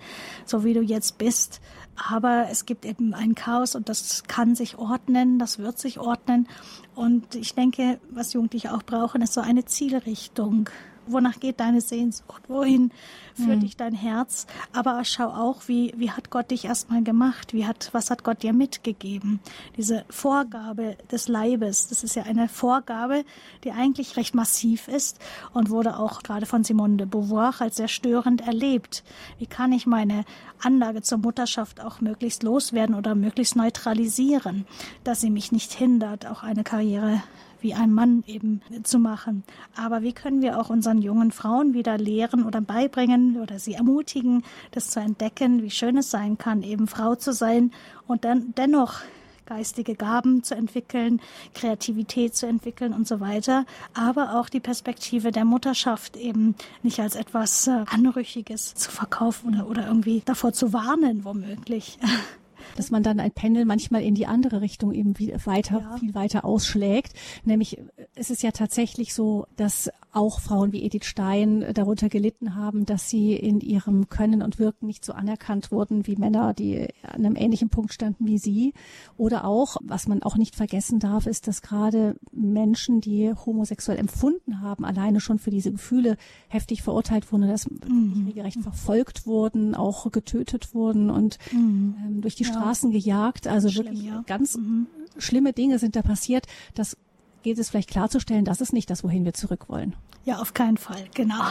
so wie du jetzt bist. Aber es gibt eben ein Chaos und das kann sich ordnen, das wird sich ordnen. Und ich denke, was Jugendliche auch brauchen, ist so eine Zielrichtung wonach geht deine Sehnsucht, wohin führt mhm. dich dein Herz, aber schau auch, wie, wie hat Gott dich erstmal gemacht, wie hat, was hat Gott dir mitgegeben. Diese Vorgabe des Leibes, das ist ja eine Vorgabe, die eigentlich recht massiv ist und wurde auch gerade von Simone de Beauvoir als sehr störend erlebt. Wie kann ich meine Anlage zur Mutterschaft auch möglichst loswerden oder möglichst neutralisieren, dass sie mich nicht hindert, auch eine Karriere wie ein Mann eben zu machen. Aber wie können wir auch unseren jungen Frauen wieder lehren oder beibringen oder sie ermutigen, das zu entdecken, wie schön es sein kann, eben Frau zu sein und dann dennoch geistige Gaben zu entwickeln, Kreativität zu entwickeln und so weiter, aber auch die Perspektive der Mutterschaft eben nicht als etwas äh, Anrüchiges zu verkaufen oder, oder irgendwie davor zu warnen, womöglich. dass man dann ein Pendel manchmal in die andere Richtung eben weiter, ja. viel weiter ausschlägt. Nämlich es ist ja tatsächlich so, dass auch Frauen wie Edith Stein darunter gelitten haben, dass sie in ihrem Können und Wirken nicht so anerkannt wurden wie Männer, die an einem ähnlichen Punkt standen wie sie. Oder auch, was man auch nicht vergessen darf, ist, dass gerade Menschen, die homosexuell empfunden haben, alleine schon für diese Gefühle heftig verurteilt wurden, dass mhm. regelrecht verfolgt wurden, auch getötet wurden und mhm. ähm, durch die ja. Straßen gejagt. Also Schlimm, wirklich ja. ganz mhm. schlimme Dinge sind da passiert. Das gilt es vielleicht klarzustellen, das ist nicht das, wohin wir zurück wollen. Ja, auf keinen Fall, genau.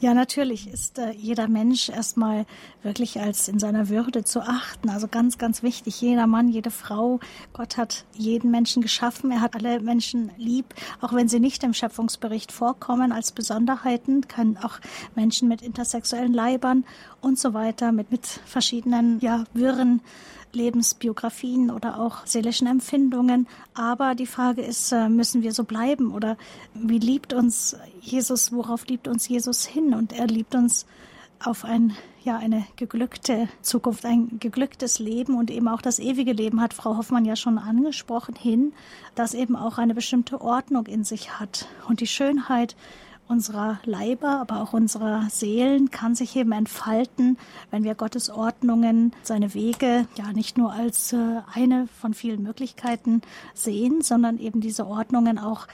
Ja, natürlich ist äh, jeder Mensch erstmal wirklich als in seiner Würde zu achten. Also ganz, ganz wichtig, jeder Mann, jede Frau. Gott hat jeden Menschen geschaffen. Er hat alle Menschen lieb, auch wenn sie nicht im Schöpfungsbericht vorkommen als Besonderheiten, kann auch Menschen mit intersexuellen Leibern und so weiter, mit, mit verschiedenen, ja, wirren Lebensbiografien oder auch seelischen Empfindungen. Aber die Frage ist, äh, müssen wir so bleiben oder wie liebt uns Jesus, worauf liebt uns Jesus hin? Und er liebt uns auf ein, ja, eine geglückte Zukunft, ein geglücktes Leben und eben auch das ewige Leben hat Frau Hoffmann ja schon angesprochen hin, das eben auch eine bestimmte Ordnung in sich hat. Und die Schönheit unserer Leiber, aber auch unserer Seelen kann sich eben entfalten, wenn wir Gottes Ordnungen, seine Wege ja nicht nur als äh, eine von vielen Möglichkeiten sehen, sondern eben diese Ordnungen auch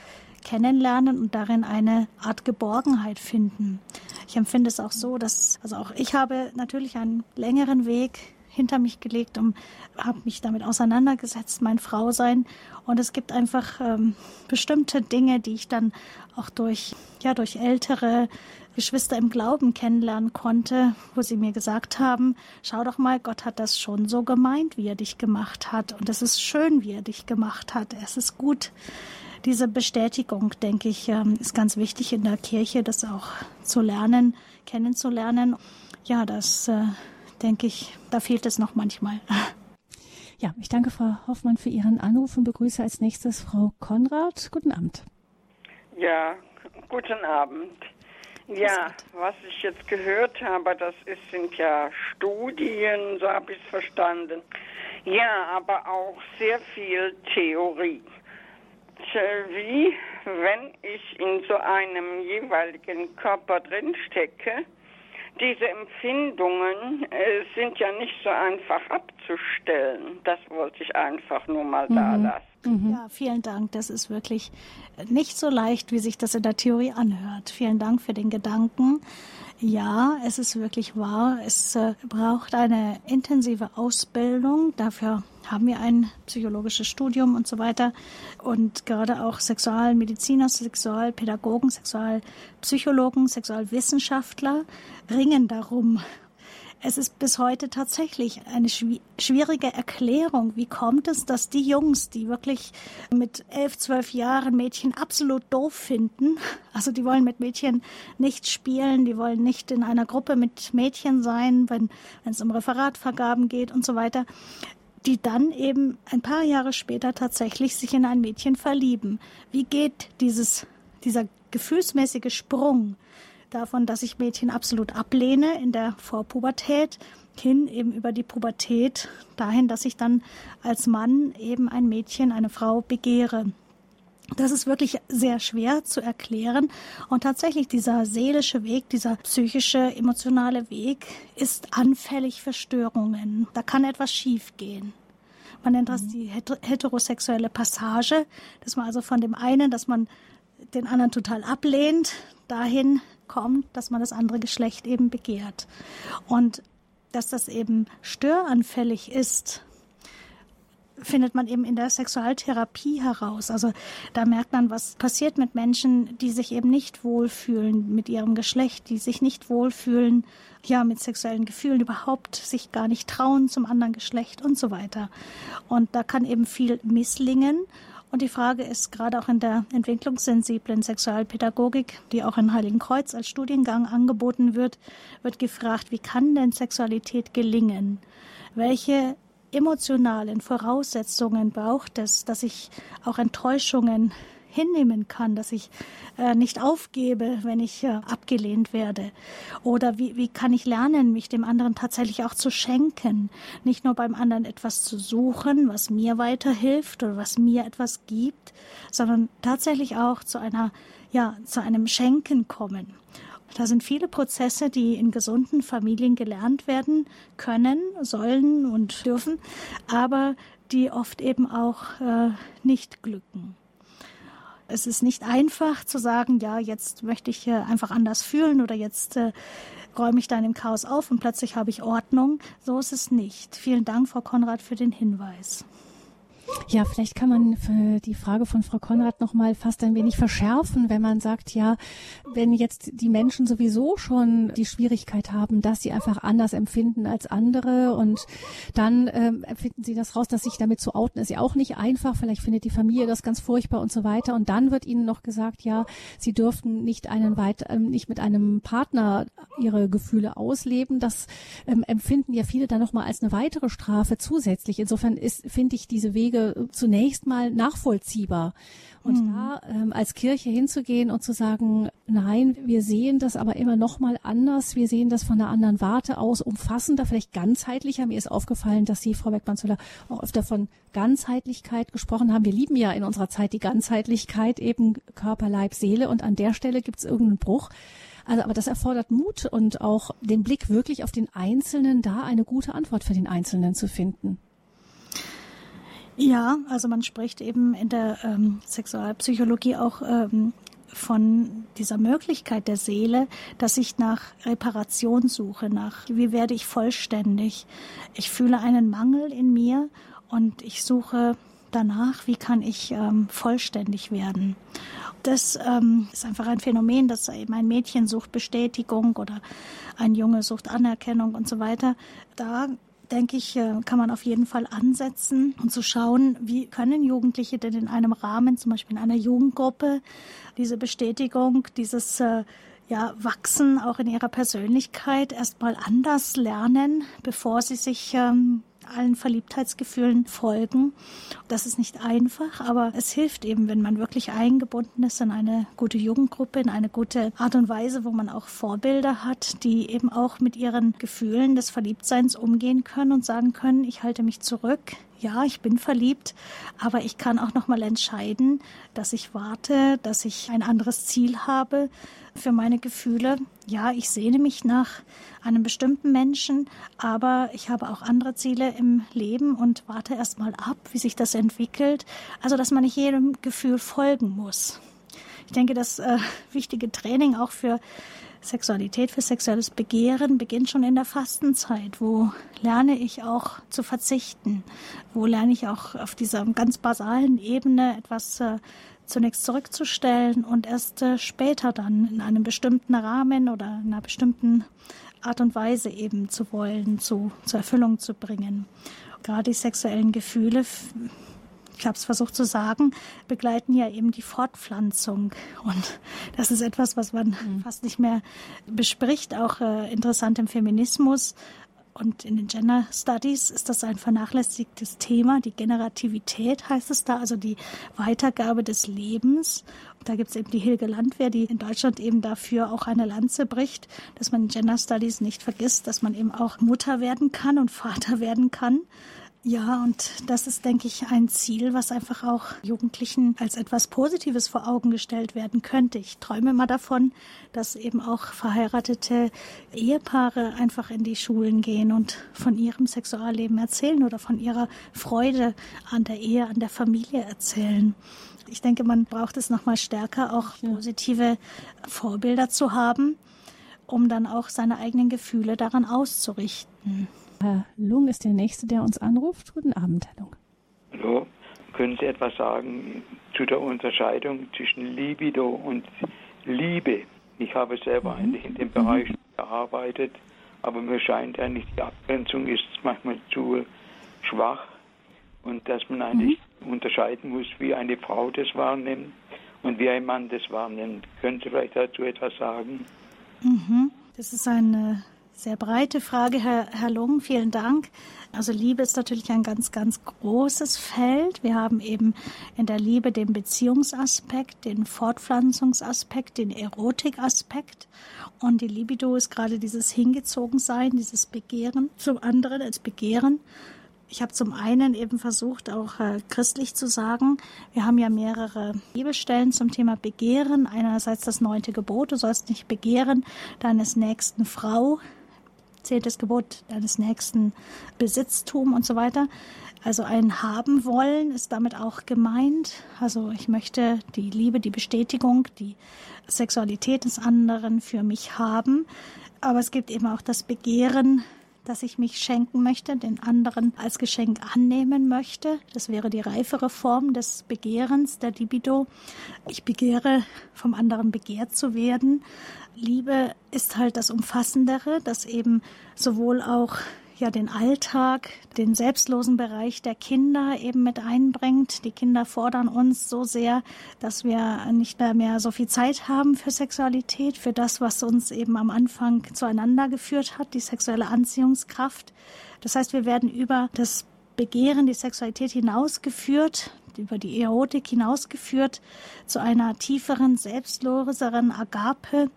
kennenlernen und darin eine Art Geborgenheit finden. Ich empfinde es auch so, dass, also auch ich habe natürlich einen längeren Weg hinter mich gelegt und habe mich damit auseinandergesetzt, mein Frausein. Und es gibt einfach ähm, bestimmte Dinge, die ich dann auch durch, ja, durch ältere Geschwister im Glauben kennenlernen konnte, wo sie mir gesagt haben, schau doch mal, Gott hat das schon so gemeint, wie er dich gemacht hat. Und es ist schön, wie er dich gemacht hat. Es ist gut. Diese Bestätigung, denke ich, ähm, ist ganz wichtig in der Kirche, das auch zu lernen, kennenzulernen. Ja, das äh, denke ich, da fehlt es noch manchmal. Ja, ich danke Frau Hoffmann für Ihren Anruf und begrüße als nächstes Frau Konrad. Guten Abend. Ja, guten Abend. Ja, was ich jetzt gehört habe, das ist, sind ja Studien, so habe ich es verstanden. Ja, aber auch sehr viel Theorie. Wie, wenn ich in so einem jeweiligen Körper drinstecke, diese Empfindungen äh, sind ja nicht so einfach abzustellen. Das wollte ich einfach nur mal mhm. da lassen. Mhm. Ja, vielen Dank. Das ist wirklich nicht so leicht, wie sich das in der Theorie anhört. Vielen Dank für den Gedanken. Ja, es ist wirklich wahr. Es äh, braucht eine intensive Ausbildung. Dafür haben wir ein psychologisches Studium und so weiter. Und gerade auch Sexualmediziner, Sexualpädagogen, Sexualpsychologen, Sexualwissenschaftler ringen darum, es ist bis heute tatsächlich eine schwierige Erklärung. Wie kommt es, dass die Jungs, die wirklich mit elf, zwölf Jahren Mädchen absolut doof finden, also die wollen mit Mädchen nicht spielen, die wollen nicht in einer Gruppe mit Mädchen sein, wenn, wenn es um Referatvergaben geht und so weiter, die dann eben ein paar Jahre später tatsächlich sich in ein Mädchen verlieben. Wie geht dieses, dieser gefühlsmäßige Sprung davon, dass ich Mädchen absolut ablehne in der Vorpubertät, hin eben über die Pubertät dahin, dass ich dann als Mann eben ein Mädchen, eine Frau begehre. Das ist wirklich sehr schwer zu erklären. Und tatsächlich dieser seelische Weg, dieser psychische, emotionale Weg ist anfällig für Störungen. Da kann etwas schiefgehen. Man nennt das mhm. die heterosexuelle Passage, dass man also von dem einen, dass man den anderen total ablehnt, dahin kommt, dass man das andere Geschlecht eben begehrt. Und dass das eben störanfällig ist, findet man eben in der Sexualtherapie heraus. Also da merkt man, was passiert mit Menschen, die sich eben nicht wohlfühlen mit ihrem Geschlecht, die sich nicht wohlfühlen, ja, mit sexuellen Gefühlen überhaupt sich gar nicht trauen zum anderen Geschlecht und so weiter. Und da kann eben viel misslingen. Und die Frage ist gerade auch in der entwicklungssensiblen Sexualpädagogik, die auch in Heiligen Kreuz als Studiengang angeboten wird, wird gefragt, wie kann denn Sexualität gelingen? Welche emotionalen Voraussetzungen braucht es, dass ich auch Enttäuschungen hinnehmen kann, dass ich äh, nicht aufgebe, wenn ich äh, abgelehnt werde? Oder wie, wie kann ich lernen, mich dem anderen tatsächlich auch zu schenken? Nicht nur beim anderen etwas zu suchen, was mir weiterhilft oder was mir etwas gibt, sondern tatsächlich auch zu einer, ja, zu einem Schenken kommen. Da sind viele Prozesse, die in gesunden Familien gelernt werden können, sollen und dürfen, aber die oft eben auch äh, nicht glücken. Es ist nicht einfach zu sagen, ja, jetzt möchte ich äh, einfach anders fühlen oder jetzt äh, räume ich da in dem Chaos auf und plötzlich habe ich Ordnung. So ist es nicht. Vielen Dank, Frau Konrad, für den Hinweis. Ja, vielleicht kann man für die Frage von Frau Konrad noch mal fast ein wenig verschärfen, wenn man sagt, ja, wenn jetzt die Menschen sowieso schon die Schwierigkeit haben, dass sie einfach anders empfinden als andere und dann ähm, empfinden sie das raus, dass sich damit zu outen ist ja auch nicht einfach. Vielleicht findet die Familie das ganz furchtbar und so weiter. Und dann wird ihnen noch gesagt, ja, sie dürften nicht einen weit, ähm, nicht mit einem Partner ihre Gefühle ausleben. Das ähm, empfinden ja viele dann noch mal als eine weitere Strafe zusätzlich. Insofern ist, finde ich diese Wege Wege zunächst mal nachvollziehbar. Und mhm. da ähm, als Kirche hinzugehen und zu sagen, nein, wir sehen das aber immer noch mal anders. Wir sehen das von einer anderen Warte aus, umfassender, vielleicht ganzheitlicher. Mir ist aufgefallen, dass Sie, Frau Beckmann-Zöller, auch öfter von Ganzheitlichkeit gesprochen haben. Wir lieben ja in unserer Zeit die Ganzheitlichkeit, eben Körper, Leib, Seele. Und an der Stelle gibt es irgendeinen Bruch. Also, aber das erfordert Mut und auch den Blick wirklich auf den Einzelnen, da eine gute Antwort für den Einzelnen zu finden. Ja, also man spricht eben in der ähm, Sexualpsychologie auch ähm, von dieser Möglichkeit der Seele, dass ich nach Reparation suche, nach wie werde ich vollständig. Ich fühle einen Mangel in mir und ich suche danach, wie kann ich ähm, vollständig werden. Das ähm, ist einfach ein Phänomen, dass eben ein Mädchen sucht Bestätigung oder ein Junge sucht Anerkennung und so weiter. Da denke ich, äh, kann man auf jeden Fall ansetzen und zu schauen, wie können Jugendliche denn in einem Rahmen, zum Beispiel in einer Jugendgruppe, diese Bestätigung, dieses äh, ja, wachsen auch in ihrer Persönlichkeit erstmal anders lernen, bevor sie sich ähm, allen Verliebtheitsgefühlen folgen. Das ist nicht einfach, aber es hilft eben, wenn man wirklich eingebunden ist in eine gute Jugendgruppe, in eine gute Art und Weise, wo man auch Vorbilder hat, die eben auch mit ihren Gefühlen des Verliebtseins umgehen können und sagen können, ich halte mich zurück, ja, ich bin verliebt, aber ich kann auch noch mal entscheiden, dass ich warte, dass ich ein anderes Ziel habe für meine Gefühle. Ja, ich sehne mich nach einem bestimmten Menschen, aber ich habe auch andere Ziele im Leben und warte erst mal ab, wie sich das entwickelt. Also, dass man nicht jedem Gefühl folgen muss. Ich denke, das äh, wichtige Training auch für Sexualität, für sexuelles Begehren beginnt schon in der Fastenzeit. Wo lerne ich auch zu verzichten? Wo lerne ich auch auf dieser ganz basalen Ebene etwas äh, zunächst zurückzustellen und erst äh, später dann in einem bestimmten Rahmen oder in einer bestimmten Art und Weise eben zu wollen, zu, zur Erfüllung zu bringen. Gerade die sexuellen Gefühle ich habe es versucht zu sagen, begleiten ja eben die Fortpflanzung. Und das ist etwas, was man mhm. fast nicht mehr bespricht, auch äh, interessant im Feminismus. Und in den Gender Studies ist das ein vernachlässigtes Thema. Die Generativität heißt es da, also die Weitergabe des Lebens. Und da gibt es eben die Hilge Landwehr, die in Deutschland eben dafür auch eine Lanze bricht, dass man in Gender Studies nicht vergisst, dass man eben auch Mutter werden kann und Vater werden kann. Ja, und das ist, denke ich, ein Ziel, was einfach auch Jugendlichen als etwas Positives vor Augen gestellt werden könnte. Ich träume immer davon, dass eben auch verheiratete Ehepaare einfach in die Schulen gehen und von ihrem Sexualleben erzählen oder von ihrer Freude an der Ehe, an der Familie erzählen. Ich denke, man braucht es nochmal stärker, auch positive Vorbilder zu haben, um dann auch seine eigenen Gefühle daran auszurichten. Herr Lung ist der Nächste, der uns anruft. Guten Abend, Herr Lung. Hallo, können Sie etwas sagen zu der Unterscheidung zwischen Libido und Liebe? Ich habe selber mhm. eigentlich in dem Bereich gearbeitet, aber mir scheint eigentlich, die Abgrenzung ist manchmal zu schwach und dass man eigentlich mhm. unterscheiden muss, wie eine Frau das wahrnimmt und wie ein Mann das wahrnimmt. Können Sie vielleicht dazu etwas sagen? Mhm. Das ist eine sehr breite Frage, Herr, Herr Lung. Vielen Dank. Also Liebe ist natürlich ein ganz, ganz großes Feld. Wir haben eben in der Liebe den Beziehungsaspekt, den Fortpflanzungsaspekt, den Erotikaspekt. Und die Libido ist gerade dieses Hingezogensein, dieses Begehren zum anderen als Begehren. Ich habe zum einen eben versucht, auch äh, christlich zu sagen, wir haben ja mehrere Bibelstellen zum Thema Begehren. Einerseits das neunte Gebot, du sollst nicht begehren deines nächsten Frau, zehntes Gebot deines nächsten Besitztum und so weiter. Also ein haben wollen ist damit auch gemeint. Also ich möchte die Liebe, die Bestätigung, die Sexualität des anderen für mich haben. Aber es gibt eben auch das Begehren, dass ich mich schenken möchte, den anderen als Geschenk annehmen möchte. Das wäre die reifere Form des Begehrens, der Libido. Ich begehre, vom anderen begehrt zu werden. Liebe ist halt das Umfassendere, das eben sowohl auch ja den Alltag, den selbstlosen Bereich der Kinder eben mit einbringt. Die Kinder fordern uns so sehr, dass wir nicht mehr, mehr so viel Zeit haben für Sexualität, für das, was uns eben am Anfang zueinander geführt hat, die sexuelle Anziehungskraft. Das heißt, wir werden über das Begehren, die Sexualität hinausgeführt, über die Erotik hinausgeführt zu einer tieferen, selbstloseren Agape,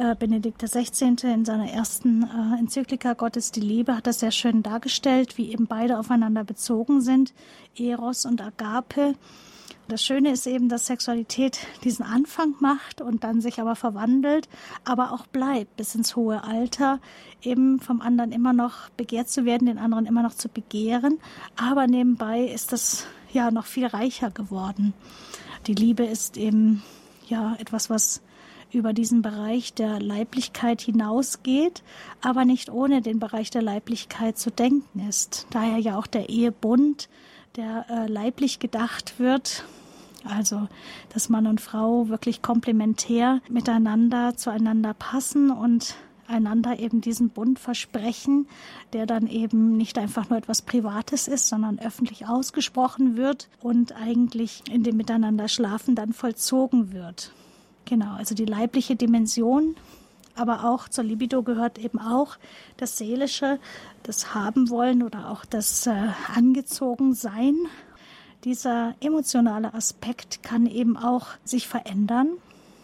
äh, Benedikt XVI. in seiner ersten äh, Enzyklika Gottes die Liebe hat das sehr schön dargestellt, wie eben beide aufeinander bezogen sind, Eros und Agape. Das Schöne ist eben, dass Sexualität diesen Anfang macht und dann sich aber verwandelt, aber auch bleibt bis ins hohe Alter, eben vom anderen immer noch begehrt zu werden, den anderen immer noch zu begehren. Aber nebenbei ist das ja noch viel reicher geworden. Die Liebe ist eben ja etwas, was über diesen Bereich der Leiblichkeit hinausgeht, aber nicht ohne den Bereich der Leiblichkeit zu denken ist. Daher ja auch der Ehebund, der äh, leiblich gedacht wird, also, dass Mann und Frau wirklich komplementär miteinander zueinander passen und einander eben diesen Bund versprechen, der dann eben nicht einfach nur etwas Privates ist, sondern öffentlich ausgesprochen wird und eigentlich in dem Miteinander schlafen dann vollzogen wird. Genau, also die leibliche Dimension, aber auch zur Libido gehört eben auch das Seelische, das Haben wollen oder auch das äh, Angezogensein. Dieser emotionale Aspekt kann eben auch sich verändern,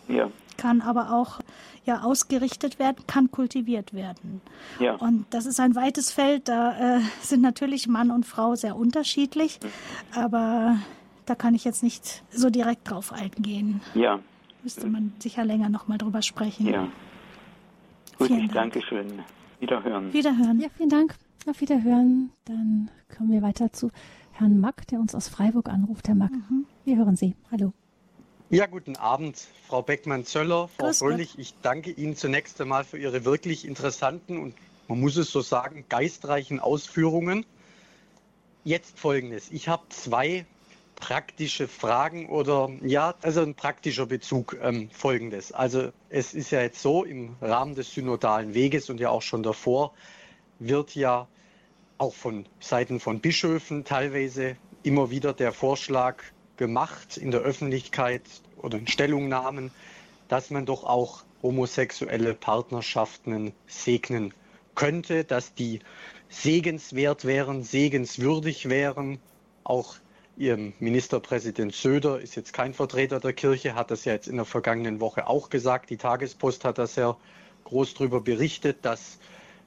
ja. kann aber auch ja ausgerichtet werden, kann kultiviert werden. Ja. Und das ist ein weites Feld. Da äh, sind natürlich Mann und Frau sehr unterschiedlich, aber da kann ich jetzt nicht so direkt drauf eingehen. Ja, müsste man sicher länger noch mal drüber sprechen. Ja. Gut, vielen ich danke schön. Wiederhören. Wiederhören. Ja, vielen Dank. Auf Wiederhören. Dann kommen wir weiter zu Herrn Mack, der uns aus Freiburg anruft. Herr Mack, mhm. wir hören Sie. Hallo. Ja, guten Abend, Frau Beckmann-Zöller, Frau Grüß Fröhlich. Gott. Ich danke Ihnen zunächst einmal für Ihre wirklich interessanten und man muss es so sagen, geistreichen Ausführungen. Jetzt folgendes. Ich habe zwei praktische Fragen oder ja, also ein praktischer Bezug ähm, folgendes. Also es ist ja jetzt so, im Rahmen des synodalen Weges und ja auch schon davor wird ja auch von Seiten von Bischöfen teilweise immer wieder der Vorschlag gemacht in der Öffentlichkeit oder in Stellungnahmen, dass man doch auch homosexuelle Partnerschaften segnen könnte, dass die segenswert wären, segenswürdig wären. Auch Ihr Ministerpräsident Söder ist jetzt kein Vertreter der Kirche, hat das ja jetzt in der vergangenen Woche auch gesagt. Die Tagespost hat da sehr groß darüber berichtet, dass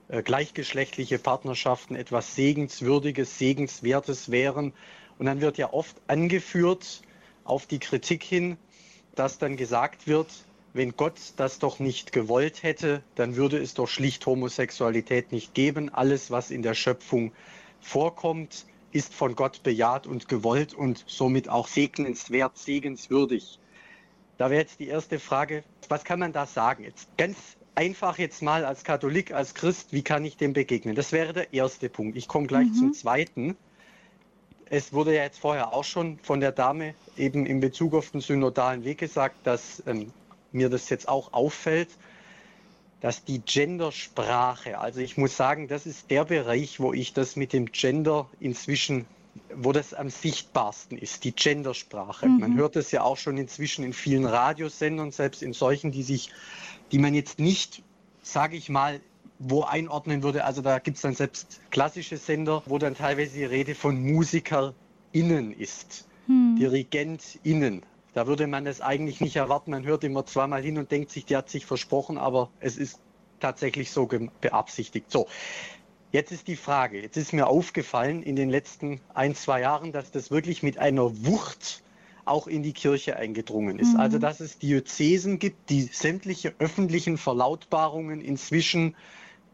äh, gleichgeschlechtliche Partnerschaften etwas Segenswürdiges, Segenswertes wären. Und dann wird ja oft angeführt auf die Kritik hin, dass dann gesagt wird, wenn Gott das doch nicht gewollt hätte, dann würde es doch schlicht Homosexualität nicht geben. Alles, was in der Schöpfung vorkommt, ist von Gott bejaht und gewollt und somit auch segnenswert, segenswürdig. Da wäre jetzt die erste Frage, was kann man da sagen? Jetzt ganz einfach jetzt mal als Katholik, als Christ, wie kann ich dem begegnen? Das wäre der erste Punkt. Ich komme gleich mhm. zum zweiten. Es wurde ja jetzt vorher auch schon von der Dame eben in Bezug auf den synodalen Weg gesagt, dass ähm, mir das jetzt auch auffällt, dass die Gendersprache, also ich muss sagen, das ist der Bereich, wo ich das mit dem Gender inzwischen, wo das am sichtbarsten ist, die Gendersprache. Mhm. Man hört es ja auch schon inzwischen in vielen Radiosendern, selbst in solchen, die sich, die man jetzt nicht, sage ich mal, wo einordnen würde. Also da gibt es dann selbst klassische Sender, wo dann teilweise die Rede von MusikerInnen ist, mhm. DirigentInnen. Da würde man es eigentlich nicht erwarten. Man hört immer zweimal hin und denkt sich, die hat sich versprochen, aber es ist tatsächlich so beabsichtigt. So, jetzt ist die Frage, jetzt ist mir aufgefallen in den letzten ein, zwei Jahren, dass das wirklich mit einer Wucht auch in die Kirche eingedrungen ist. Mhm. Also dass es Diözesen gibt, die sämtliche öffentlichen Verlautbarungen inzwischen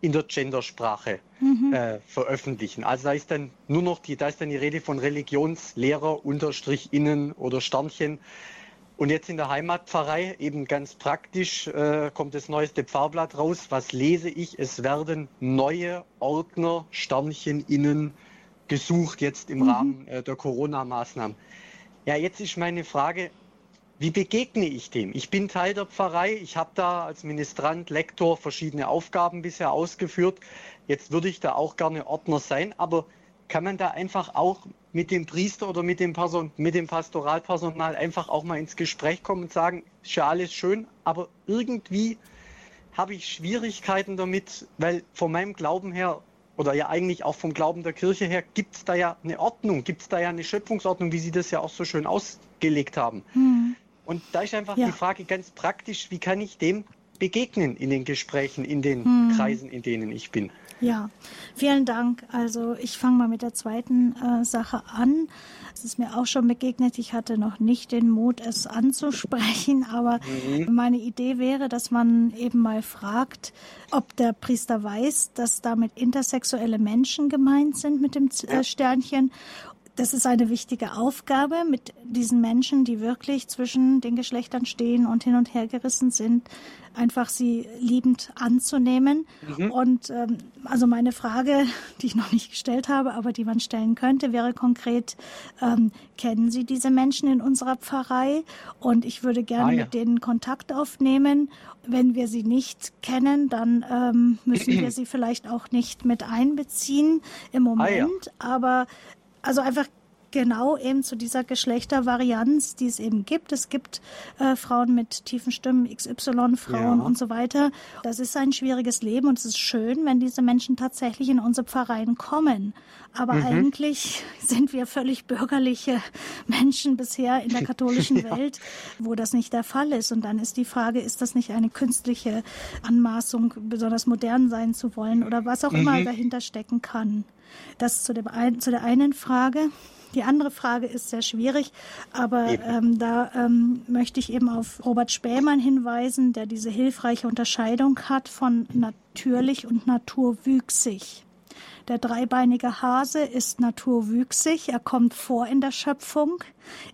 in der Gendersprache mhm. äh, veröffentlichen. Also da ist dann nur noch die, da ist dann die Rede von Religionslehrer unterstrich innen oder Sternchen. Und jetzt in der Heimatpfarrei eben ganz praktisch äh, kommt das neueste Pfarrblatt raus. Was lese ich? Es werden neue Ordner Sternchen innen gesucht jetzt im mhm. Rahmen äh, der Corona-Maßnahmen. Ja, jetzt ist meine Frage, wie begegne ich dem? Ich bin Teil der Pfarrei, ich habe da als Ministrant, Lektor verschiedene Aufgaben bisher ausgeführt. Jetzt würde ich da auch gerne Ordner sein, aber kann man da einfach auch mit dem Priester oder mit dem, Person, mit dem Pastoralpersonal einfach auch mal ins Gespräch kommen und sagen, ist ja alles schön, aber irgendwie habe ich Schwierigkeiten damit, weil von meinem Glauben her oder ja eigentlich auch vom Glauben der Kirche her, gibt es da ja eine Ordnung, gibt es da ja eine Schöpfungsordnung, wie Sie das ja auch so schön ausgelegt haben. Hm. Und da ist einfach ja. die Frage ganz praktisch, wie kann ich dem begegnen in den Gesprächen, in den hm. Kreisen, in denen ich bin. Ja, vielen Dank. Also ich fange mal mit der zweiten äh, Sache an. Es ist mir auch schon begegnet. Ich hatte noch nicht den Mut, es anzusprechen, aber mhm. meine Idee wäre, dass man eben mal fragt, ob der Priester weiß, dass damit intersexuelle Menschen gemeint sind mit dem äh, Sternchen das ist eine wichtige Aufgabe mit diesen Menschen, die wirklich zwischen den Geschlechtern stehen und hin und her gerissen sind, einfach sie liebend anzunehmen. Mhm. Und ähm, also meine Frage, die ich noch nicht gestellt habe, aber die man stellen könnte, wäre konkret, ähm, kennen Sie diese Menschen in unserer Pfarrei? Und ich würde gerne ah, ja. mit denen Kontakt aufnehmen. Wenn wir sie nicht kennen, dann ähm, müssen wir sie vielleicht auch nicht mit einbeziehen im Moment. Ah, ja. Aber also einfach genau eben zu dieser Geschlechtervarianz, die es eben gibt. Es gibt äh, Frauen mit tiefen Stimmen, XY-Frauen ja. und so weiter. Das ist ein schwieriges Leben und es ist schön, wenn diese Menschen tatsächlich in unsere Pfarreien kommen. Aber mhm. eigentlich sind wir völlig bürgerliche Menschen bisher in der katholischen ja. Welt, wo das nicht der Fall ist. Und dann ist die Frage, ist das nicht eine künstliche Anmaßung, besonders modern sein zu wollen oder was auch mhm. immer dahinter stecken kann? Das zu, dem ein, zu der einen Frage. Die andere Frage ist sehr schwierig, aber ähm, da ähm, möchte ich eben auf Robert Spähmann hinweisen, der diese hilfreiche Unterscheidung hat von natürlich und naturwüchsig. Der dreibeinige Hase ist naturwüchsig, er kommt vor in der Schöpfung,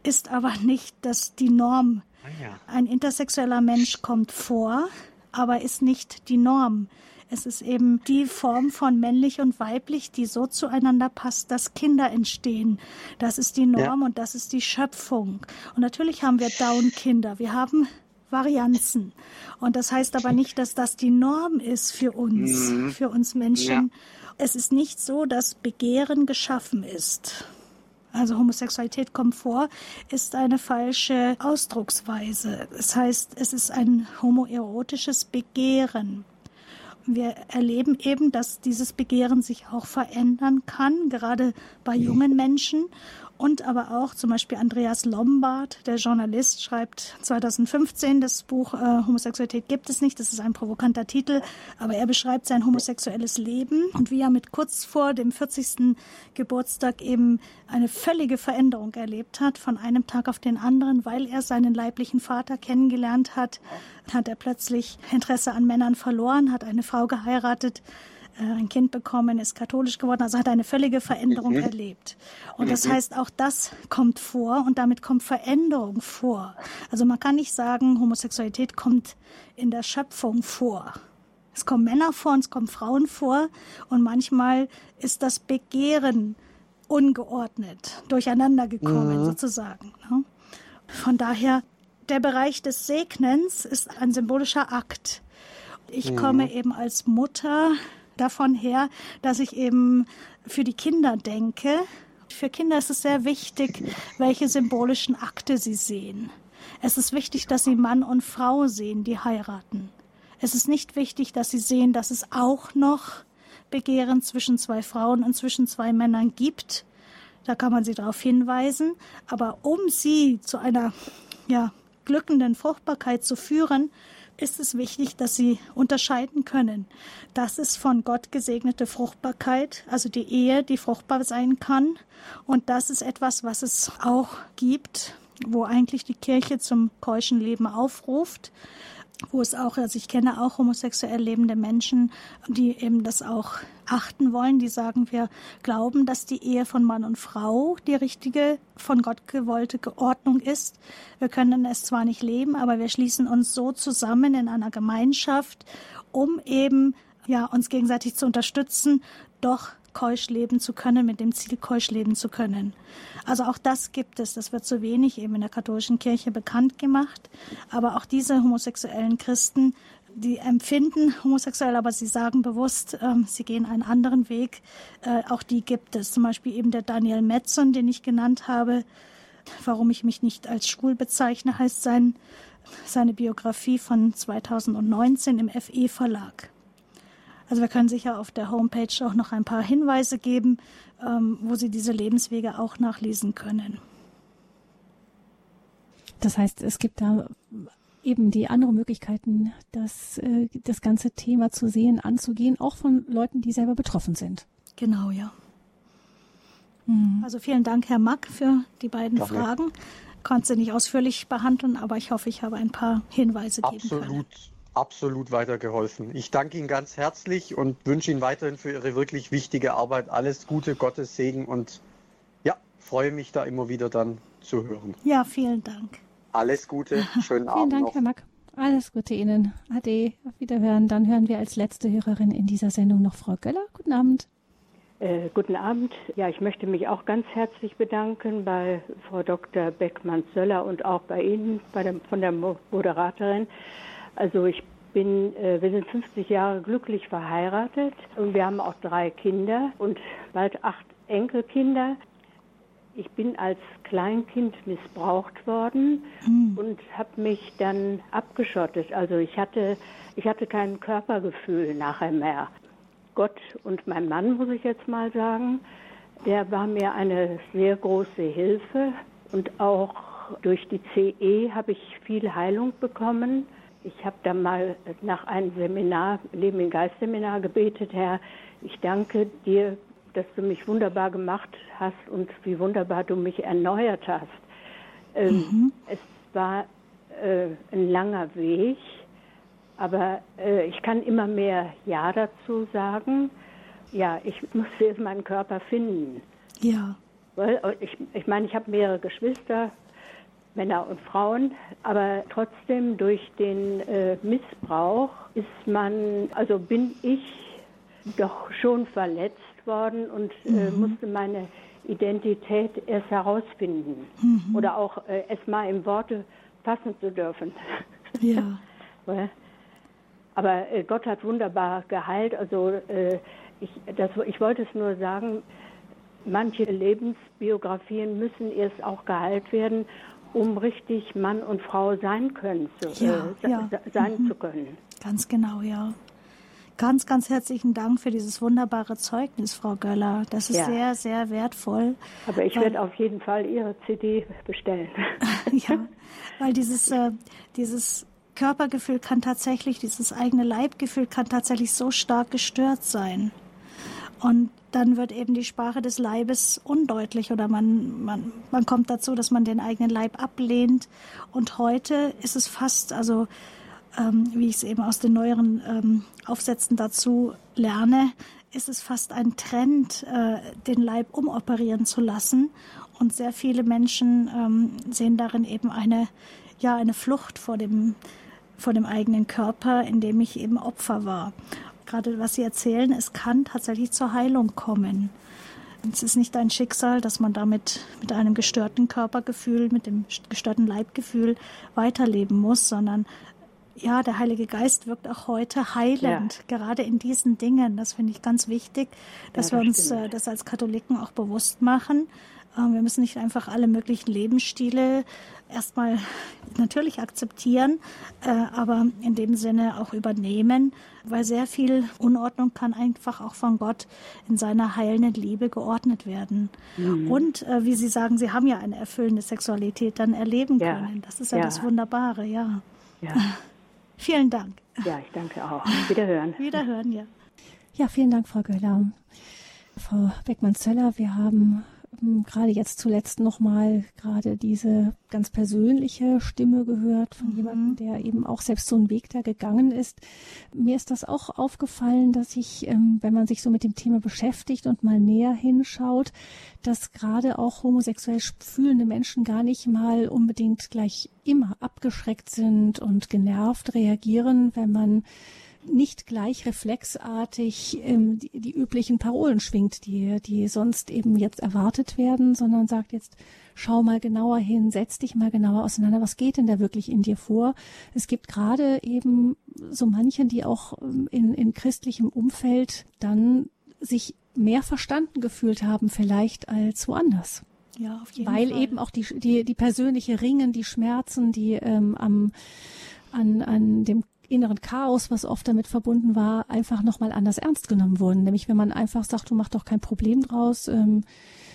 ist aber nicht das, die Norm. Ah. Ein intersexueller Mensch kommt vor, aber ist nicht die Norm. Es ist eben die Form von männlich und weiblich, die so zueinander passt, dass Kinder entstehen. Das ist die Norm ja. und das ist die Schöpfung. Und natürlich haben wir Down-Kinder. Wir haben Varianzen. Und das heißt aber nicht, dass das die Norm ist für uns, mhm. für uns Menschen. Ja. Es ist nicht so, dass Begehren geschaffen ist. Also Homosexualität kommt vor, ist eine falsche Ausdrucksweise. Das heißt, es ist ein homoerotisches Begehren. Wir erleben eben, dass dieses Begehren sich auch verändern kann, gerade bei jungen Menschen und aber auch zum Beispiel Andreas Lombard, der Journalist, schreibt 2015 das Buch äh, Homosexualität gibt es nicht. Das ist ein provokanter Titel, aber er beschreibt sein homosexuelles Leben und wie er mit kurz vor dem 40. Geburtstag eben eine völlige Veränderung erlebt hat von einem Tag auf den anderen, weil er seinen leiblichen Vater kennengelernt hat, hat er plötzlich Interesse an Männern verloren, hat eine Frau geheiratet, ein Kind bekommen, ist katholisch geworden, also hat eine völlige Veränderung mhm. erlebt. Und das mhm. heißt, auch das kommt vor und damit kommt Veränderung vor. Also man kann nicht sagen, Homosexualität kommt in der Schöpfung vor. Es kommen Männer vor und es kommen Frauen vor und manchmal ist das Begehren ungeordnet, durcheinander gekommen mhm. sozusagen. Ne? Von daher, der Bereich des Segnens ist ein symbolischer Akt. Ich mhm. komme eben als Mutter davon her, dass ich eben für die Kinder denke. Für Kinder ist es sehr wichtig, welche symbolischen Akte sie sehen. Es ist wichtig, dass sie Mann und Frau sehen, die heiraten. Es ist nicht wichtig, dass sie sehen, dass es auch noch Begehren zwischen zwei Frauen und zwischen zwei Männern gibt. Da kann man sie darauf hinweisen. Aber um sie zu einer ja, glückenden Fruchtbarkeit zu führen, ist es wichtig, dass sie unterscheiden können. Das ist von Gott gesegnete Fruchtbarkeit, also die Ehe, die fruchtbar sein kann. Und das ist etwas, was es auch gibt, wo eigentlich die Kirche zum keuschen Leben aufruft wo es auch, also ich kenne auch homosexuell lebende Menschen, die eben das auch achten wollen, die sagen, wir glauben, dass die Ehe von Mann und Frau die richtige, von Gott gewollte Ordnung ist. Wir können es zwar nicht leben, aber wir schließen uns so zusammen in einer Gemeinschaft, um eben ja, uns gegenseitig zu unterstützen, doch keusch leben zu können, mit dem Ziel keusch leben zu können. Also auch das gibt es. Das wird zu wenig eben in der katholischen Kirche bekannt gemacht. Aber auch diese homosexuellen Christen, die empfinden homosexuell, aber sie sagen bewusst, ähm, sie gehen einen anderen Weg. Äh, auch die gibt es. Zum Beispiel eben der Daniel Metzon, den ich genannt habe. Warum ich mich nicht als schwul bezeichne, heißt sein, seine Biografie von 2019 im FE Verlag. Also wir können sicher auf der Homepage auch noch ein paar Hinweise geben, ähm, wo Sie diese Lebenswege auch nachlesen können. Das heißt, es gibt da eben die anderen Möglichkeiten, das, äh, das ganze Thema zu sehen, anzugehen, auch von Leuten, die selber betroffen sind. Genau, ja. Mhm. Also vielen Dank, Herr Mack, für die beiden Danke. Fragen. Konnte sie nicht ausführlich behandeln, aber ich hoffe, ich habe ein paar Hinweise Absolut. geben können absolut weitergeholfen. Ich danke Ihnen ganz herzlich und wünsche Ihnen weiterhin für Ihre wirklich wichtige Arbeit alles Gute, Gottes Segen und ja, freue mich da immer wieder dann zu hören. Ja, vielen Dank. Alles Gute, schönen Abend. Vielen Dank, noch. Herr Mack. Alles Gute Ihnen. Ade, auf Wiederhören. Dann hören wir als letzte Hörerin in dieser Sendung noch Frau Göller. Guten Abend. Äh, guten Abend. Ja, ich möchte mich auch ganz herzlich bedanken bei Frau Dr. Beckmann-Söller und auch bei Ihnen, bei dem, von der Moderatorin. Also ich bin, äh, wir sind 50 Jahre glücklich verheiratet und wir haben auch drei Kinder und bald acht Enkelkinder. Ich bin als Kleinkind missbraucht worden mhm. und habe mich dann abgeschottet. Also ich hatte, ich hatte kein Körpergefühl nachher mehr. Gott und mein Mann, muss ich jetzt mal sagen, der war mir eine sehr große Hilfe und auch durch die CE habe ich viel Heilung bekommen. Ich habe da mal nach einem Seminar, Leben im Geist Seminar gebetet, Herr, ich danke dir, dass du mich wunderbar gemacht hast und wie wunderbar du mich erneuert hast. Ähm, mhm. Es war äh, ein langer Weg, aber äh, ich kann immer mehr Ja dazu sagen. Ja, ich musste jetzt meinen Körper finden. Ja. Weil äh, ich, ich meine, ich habe mehrere Geschwister, Männer und Frauen, aber trotzdem durch den äh, Missbrauch ist man, also bin ich doch schon verletzt worden und äh, mhm. musste meine Identität erst herausfinden mhm. oder auch äh, es mal in Worte fassen zu dürfen. Ja. aber äh, Gott hat wunderbar geheilt. Also äh, ich, das, ich wollte es nur sagen, manche Lebensbiografien müssen erst auch geheilt werden um richtig Mann und Frau sein können, zu, ja, äh, ja. sein mhm. zu können. Ganz genau, ja. Ganz, ganz herzlichen Dank für dieses wunderbare Zeugnis, Frau Göller. Das ist ja. sehr, sehr wertvoll. Aber ich werde auf jeden Fall Ihre CD bestellen. ja, weil dieses, äh, dieses Körpergefühl kann tatsächlich, dieses eigene Leibgefühl kann tatsächlich so stark gestört sein. Und dann wird eben die Sprache des Leibes undeutlich oder man, man, man kommt dazu, dass man den eigenen Leib ablehnt. Und heute ist es fast, also ähm, wie ich es eben aus den neueren ähm, Aufsätzen dazu lerne, ist es fast ein Trend, äh, den Leib umoperieren zu lassen. Und sehr viele Menschen ähm, sehen darin eben eine, ja, eine Flucht vor dem, vor dem eigenen Körper, in dem ich eben Opfer war. Gerade was Sie erzählen, es kann tatsächlich zur Heilung kommen. Es ist nicht ein Schicksal, dass man damit mit einem gestörten Körpergefühl, mit dem gestörten Leibgefühl weiterleben muss, sondern ja, der Heilige Geist wirkt auch heute heilend, ja. gerade in diesen Dingen. Das finde ich ganz wichtig, dass ja, das wir uns äh, das als Katholiken auch bewusst machen. Ähm, wir müssen nicht einfach alle möglichen Lebensstile erstmal natürlich akzeptieren, äh, aber in dem Sinne auch übernehmen, weil sehr viel Unordnung kann einfach auch von Gott in seiner heilenden Liebe geordnet werden. Mhm. Und äh, wie Sie sagen, Sie haben ja eine erfüllende Sexualität dann erleben ja. können. Das ist ja, ja, das Wunderbare, ja. ja. Vielen Dank. Ja, ich danke auch. Wiederhören. Wiederhören, ja. Ja, vielen Dank, Frau Göller. Frau Beckmann-Zeller, wir haben gerade jetzt zuletzt nochmal gerade diese ganz persönliche Stimme gehört von mhm. jemandem, der eben auch selbst so einen Weg da gegangen ist. Mir ist das auch aufgefallen, dass ich, ähm, wenn man sich so mit dem Thema beschäftigt und mal näher hinschaut, dass gerade auch homosexuell fühlende Menschen gar nicht mal unbedingt gleich immer abgeschreckt sind und genervt reagieren, wenn man nicht gleich reflexartig ähm, die, die, üblichen Parolen schwingt, die, die sonst eben jetzt erwartet werden, sondern sagt jetzt, schau mal genauer hin, setz dich mal genauer auseinander, was geht denn da wirklich in dir vor? Es gibt gerade eben so manchen, die auch ähm, in, in christlichem Umfeld dann sich mehr verstanden gefühlt haben, vielleicht als woanders. Ja, auf jeden Weil Fall. eben auch die, die, die persönliche Ringen, die Schmerzen, die ähm, am, an, an dem inneren Chaos, was oft damit verbunden war, einfach nochmal anders ernst genommen wurden. Nämlich wenn man einfach sagt, du mach doch kein Problem draus, ähm,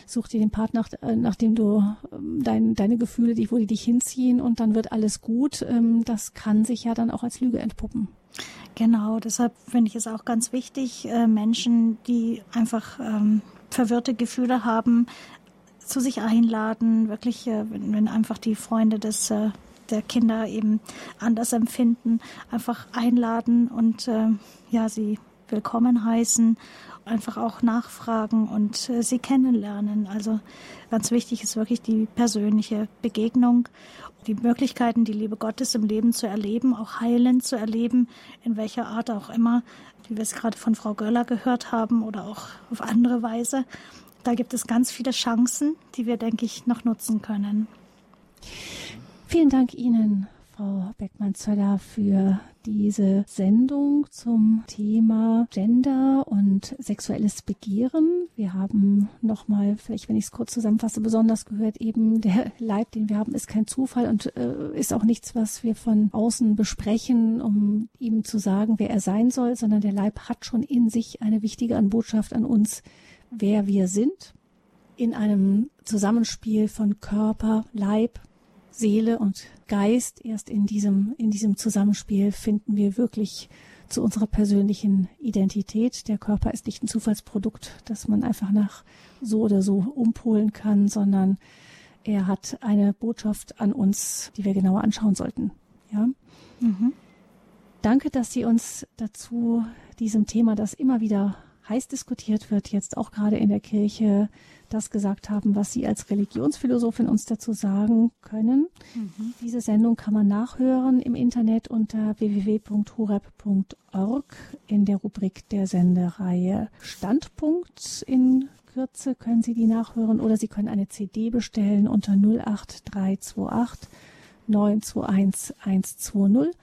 such dir den Partner, nach, äh, nachdem du ähm, dein, deine Gefühle, die, wo die dich hinziehen und dann wird alles gut. Ähm, das kann sich ja dann auch als Lüge entpuppen. Genau, deshalb finde ich es auch ganz wichtig, äh, Menschen, die einfach ähm, verwirrte Gefühle haben, zu sich einladen, wirklich, äh, wenn, wenn einfach die Freunde des äh, der Kinder eben anders empfinden, einfach einladen und äh, ja, sie willkommen heißen, einfach auch nachfragen und äh, sie kennenlernen. Also ganz wichtig ist wirklich die persönliche Begegnung, die Möglichkeiten, die Liebe Gottes im Leben zu erleben, auch heilend zu erleben, in welcher Art auch immer, wie wir es gerade von Frau Göller gehört haben oder auch auf andere Weise. Da gibt es ganz viele Chancen, die wir, denke ich, noch nutzen können. Vielen Dank Ihnen, Frau Beckmann-Zöller, für diese Sendung zum Thema Gender und sexuelles Begehren. Wir haben nochmal, vielleicht wenn ich es kurz zusammenfasse, besonders gehört, eben der Leib, den wir haben, ist kein Zufall und äh, ist auch nichts, was wir von außen besprechen, um ihm zu sagen, wer er sein soll, sondern der Leib hat schon in sich eine wichtige Botschaft an uns, wer wir sind. In einem Zusammenspiel von Körper, Leib, Seele und Geist, erst in diesem, in diesem Zusammenspiel finden wir wirklich zu unserer persönlichen Identität. Der Körper ist nicht ein Zufallsprodukt, das man einfach nach so oder so umpolen kann, sondern er hat eine Botschaft an uns, die wir genauer anschauen sollten. Ja. Mhm. Danke, dass Sie uns dazu diesem Thema, das immer wieder heiß diskutiert wird, jetzt auch gerade in der Kirche, das gesagt haben, was Sie als Religionsphilosophin uns dazu sagen können. Mhm. Diese Sendung kann man nachhören im Internet unter www.horeb.org in der Rubrik der Sendereihe Standpunkt. In Kürze können Sie die nachhören oder Sie können eine CD bestellen unter 08328 921 120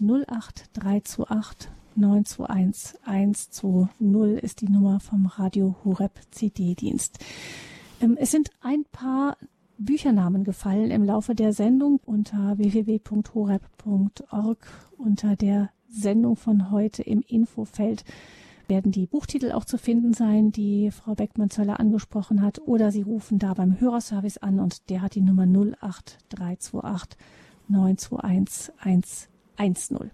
08328 921 120 ist die Nummer vom Radio Horeb CD-Dienst. Ähm, es sind ein paar Büchernamen gefallen im Laufe der Sendung unter www.horeb.org unter der Sendung von heute im Infofeld werden die Buchtitel auch zu finden sein, die Frau Beckmann-Zöller angesprochen hat. Oder Sie rufen da beim Hörerservice an und der hat die Nummer 08328 921 110.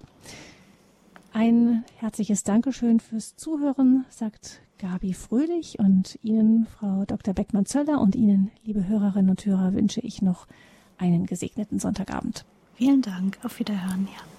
Ein herzliches Dankeschön fürs Zuhören, sagt Gabi Fröhlich und Ihnen, Frau Dr. Beckmann-Zöller und Ihnen, liebe Hörerinnen und Hörer, wünsche ich noch einen gesegneten Sonntagabend. Vielen Dank. Auf Wiederhören. Ja.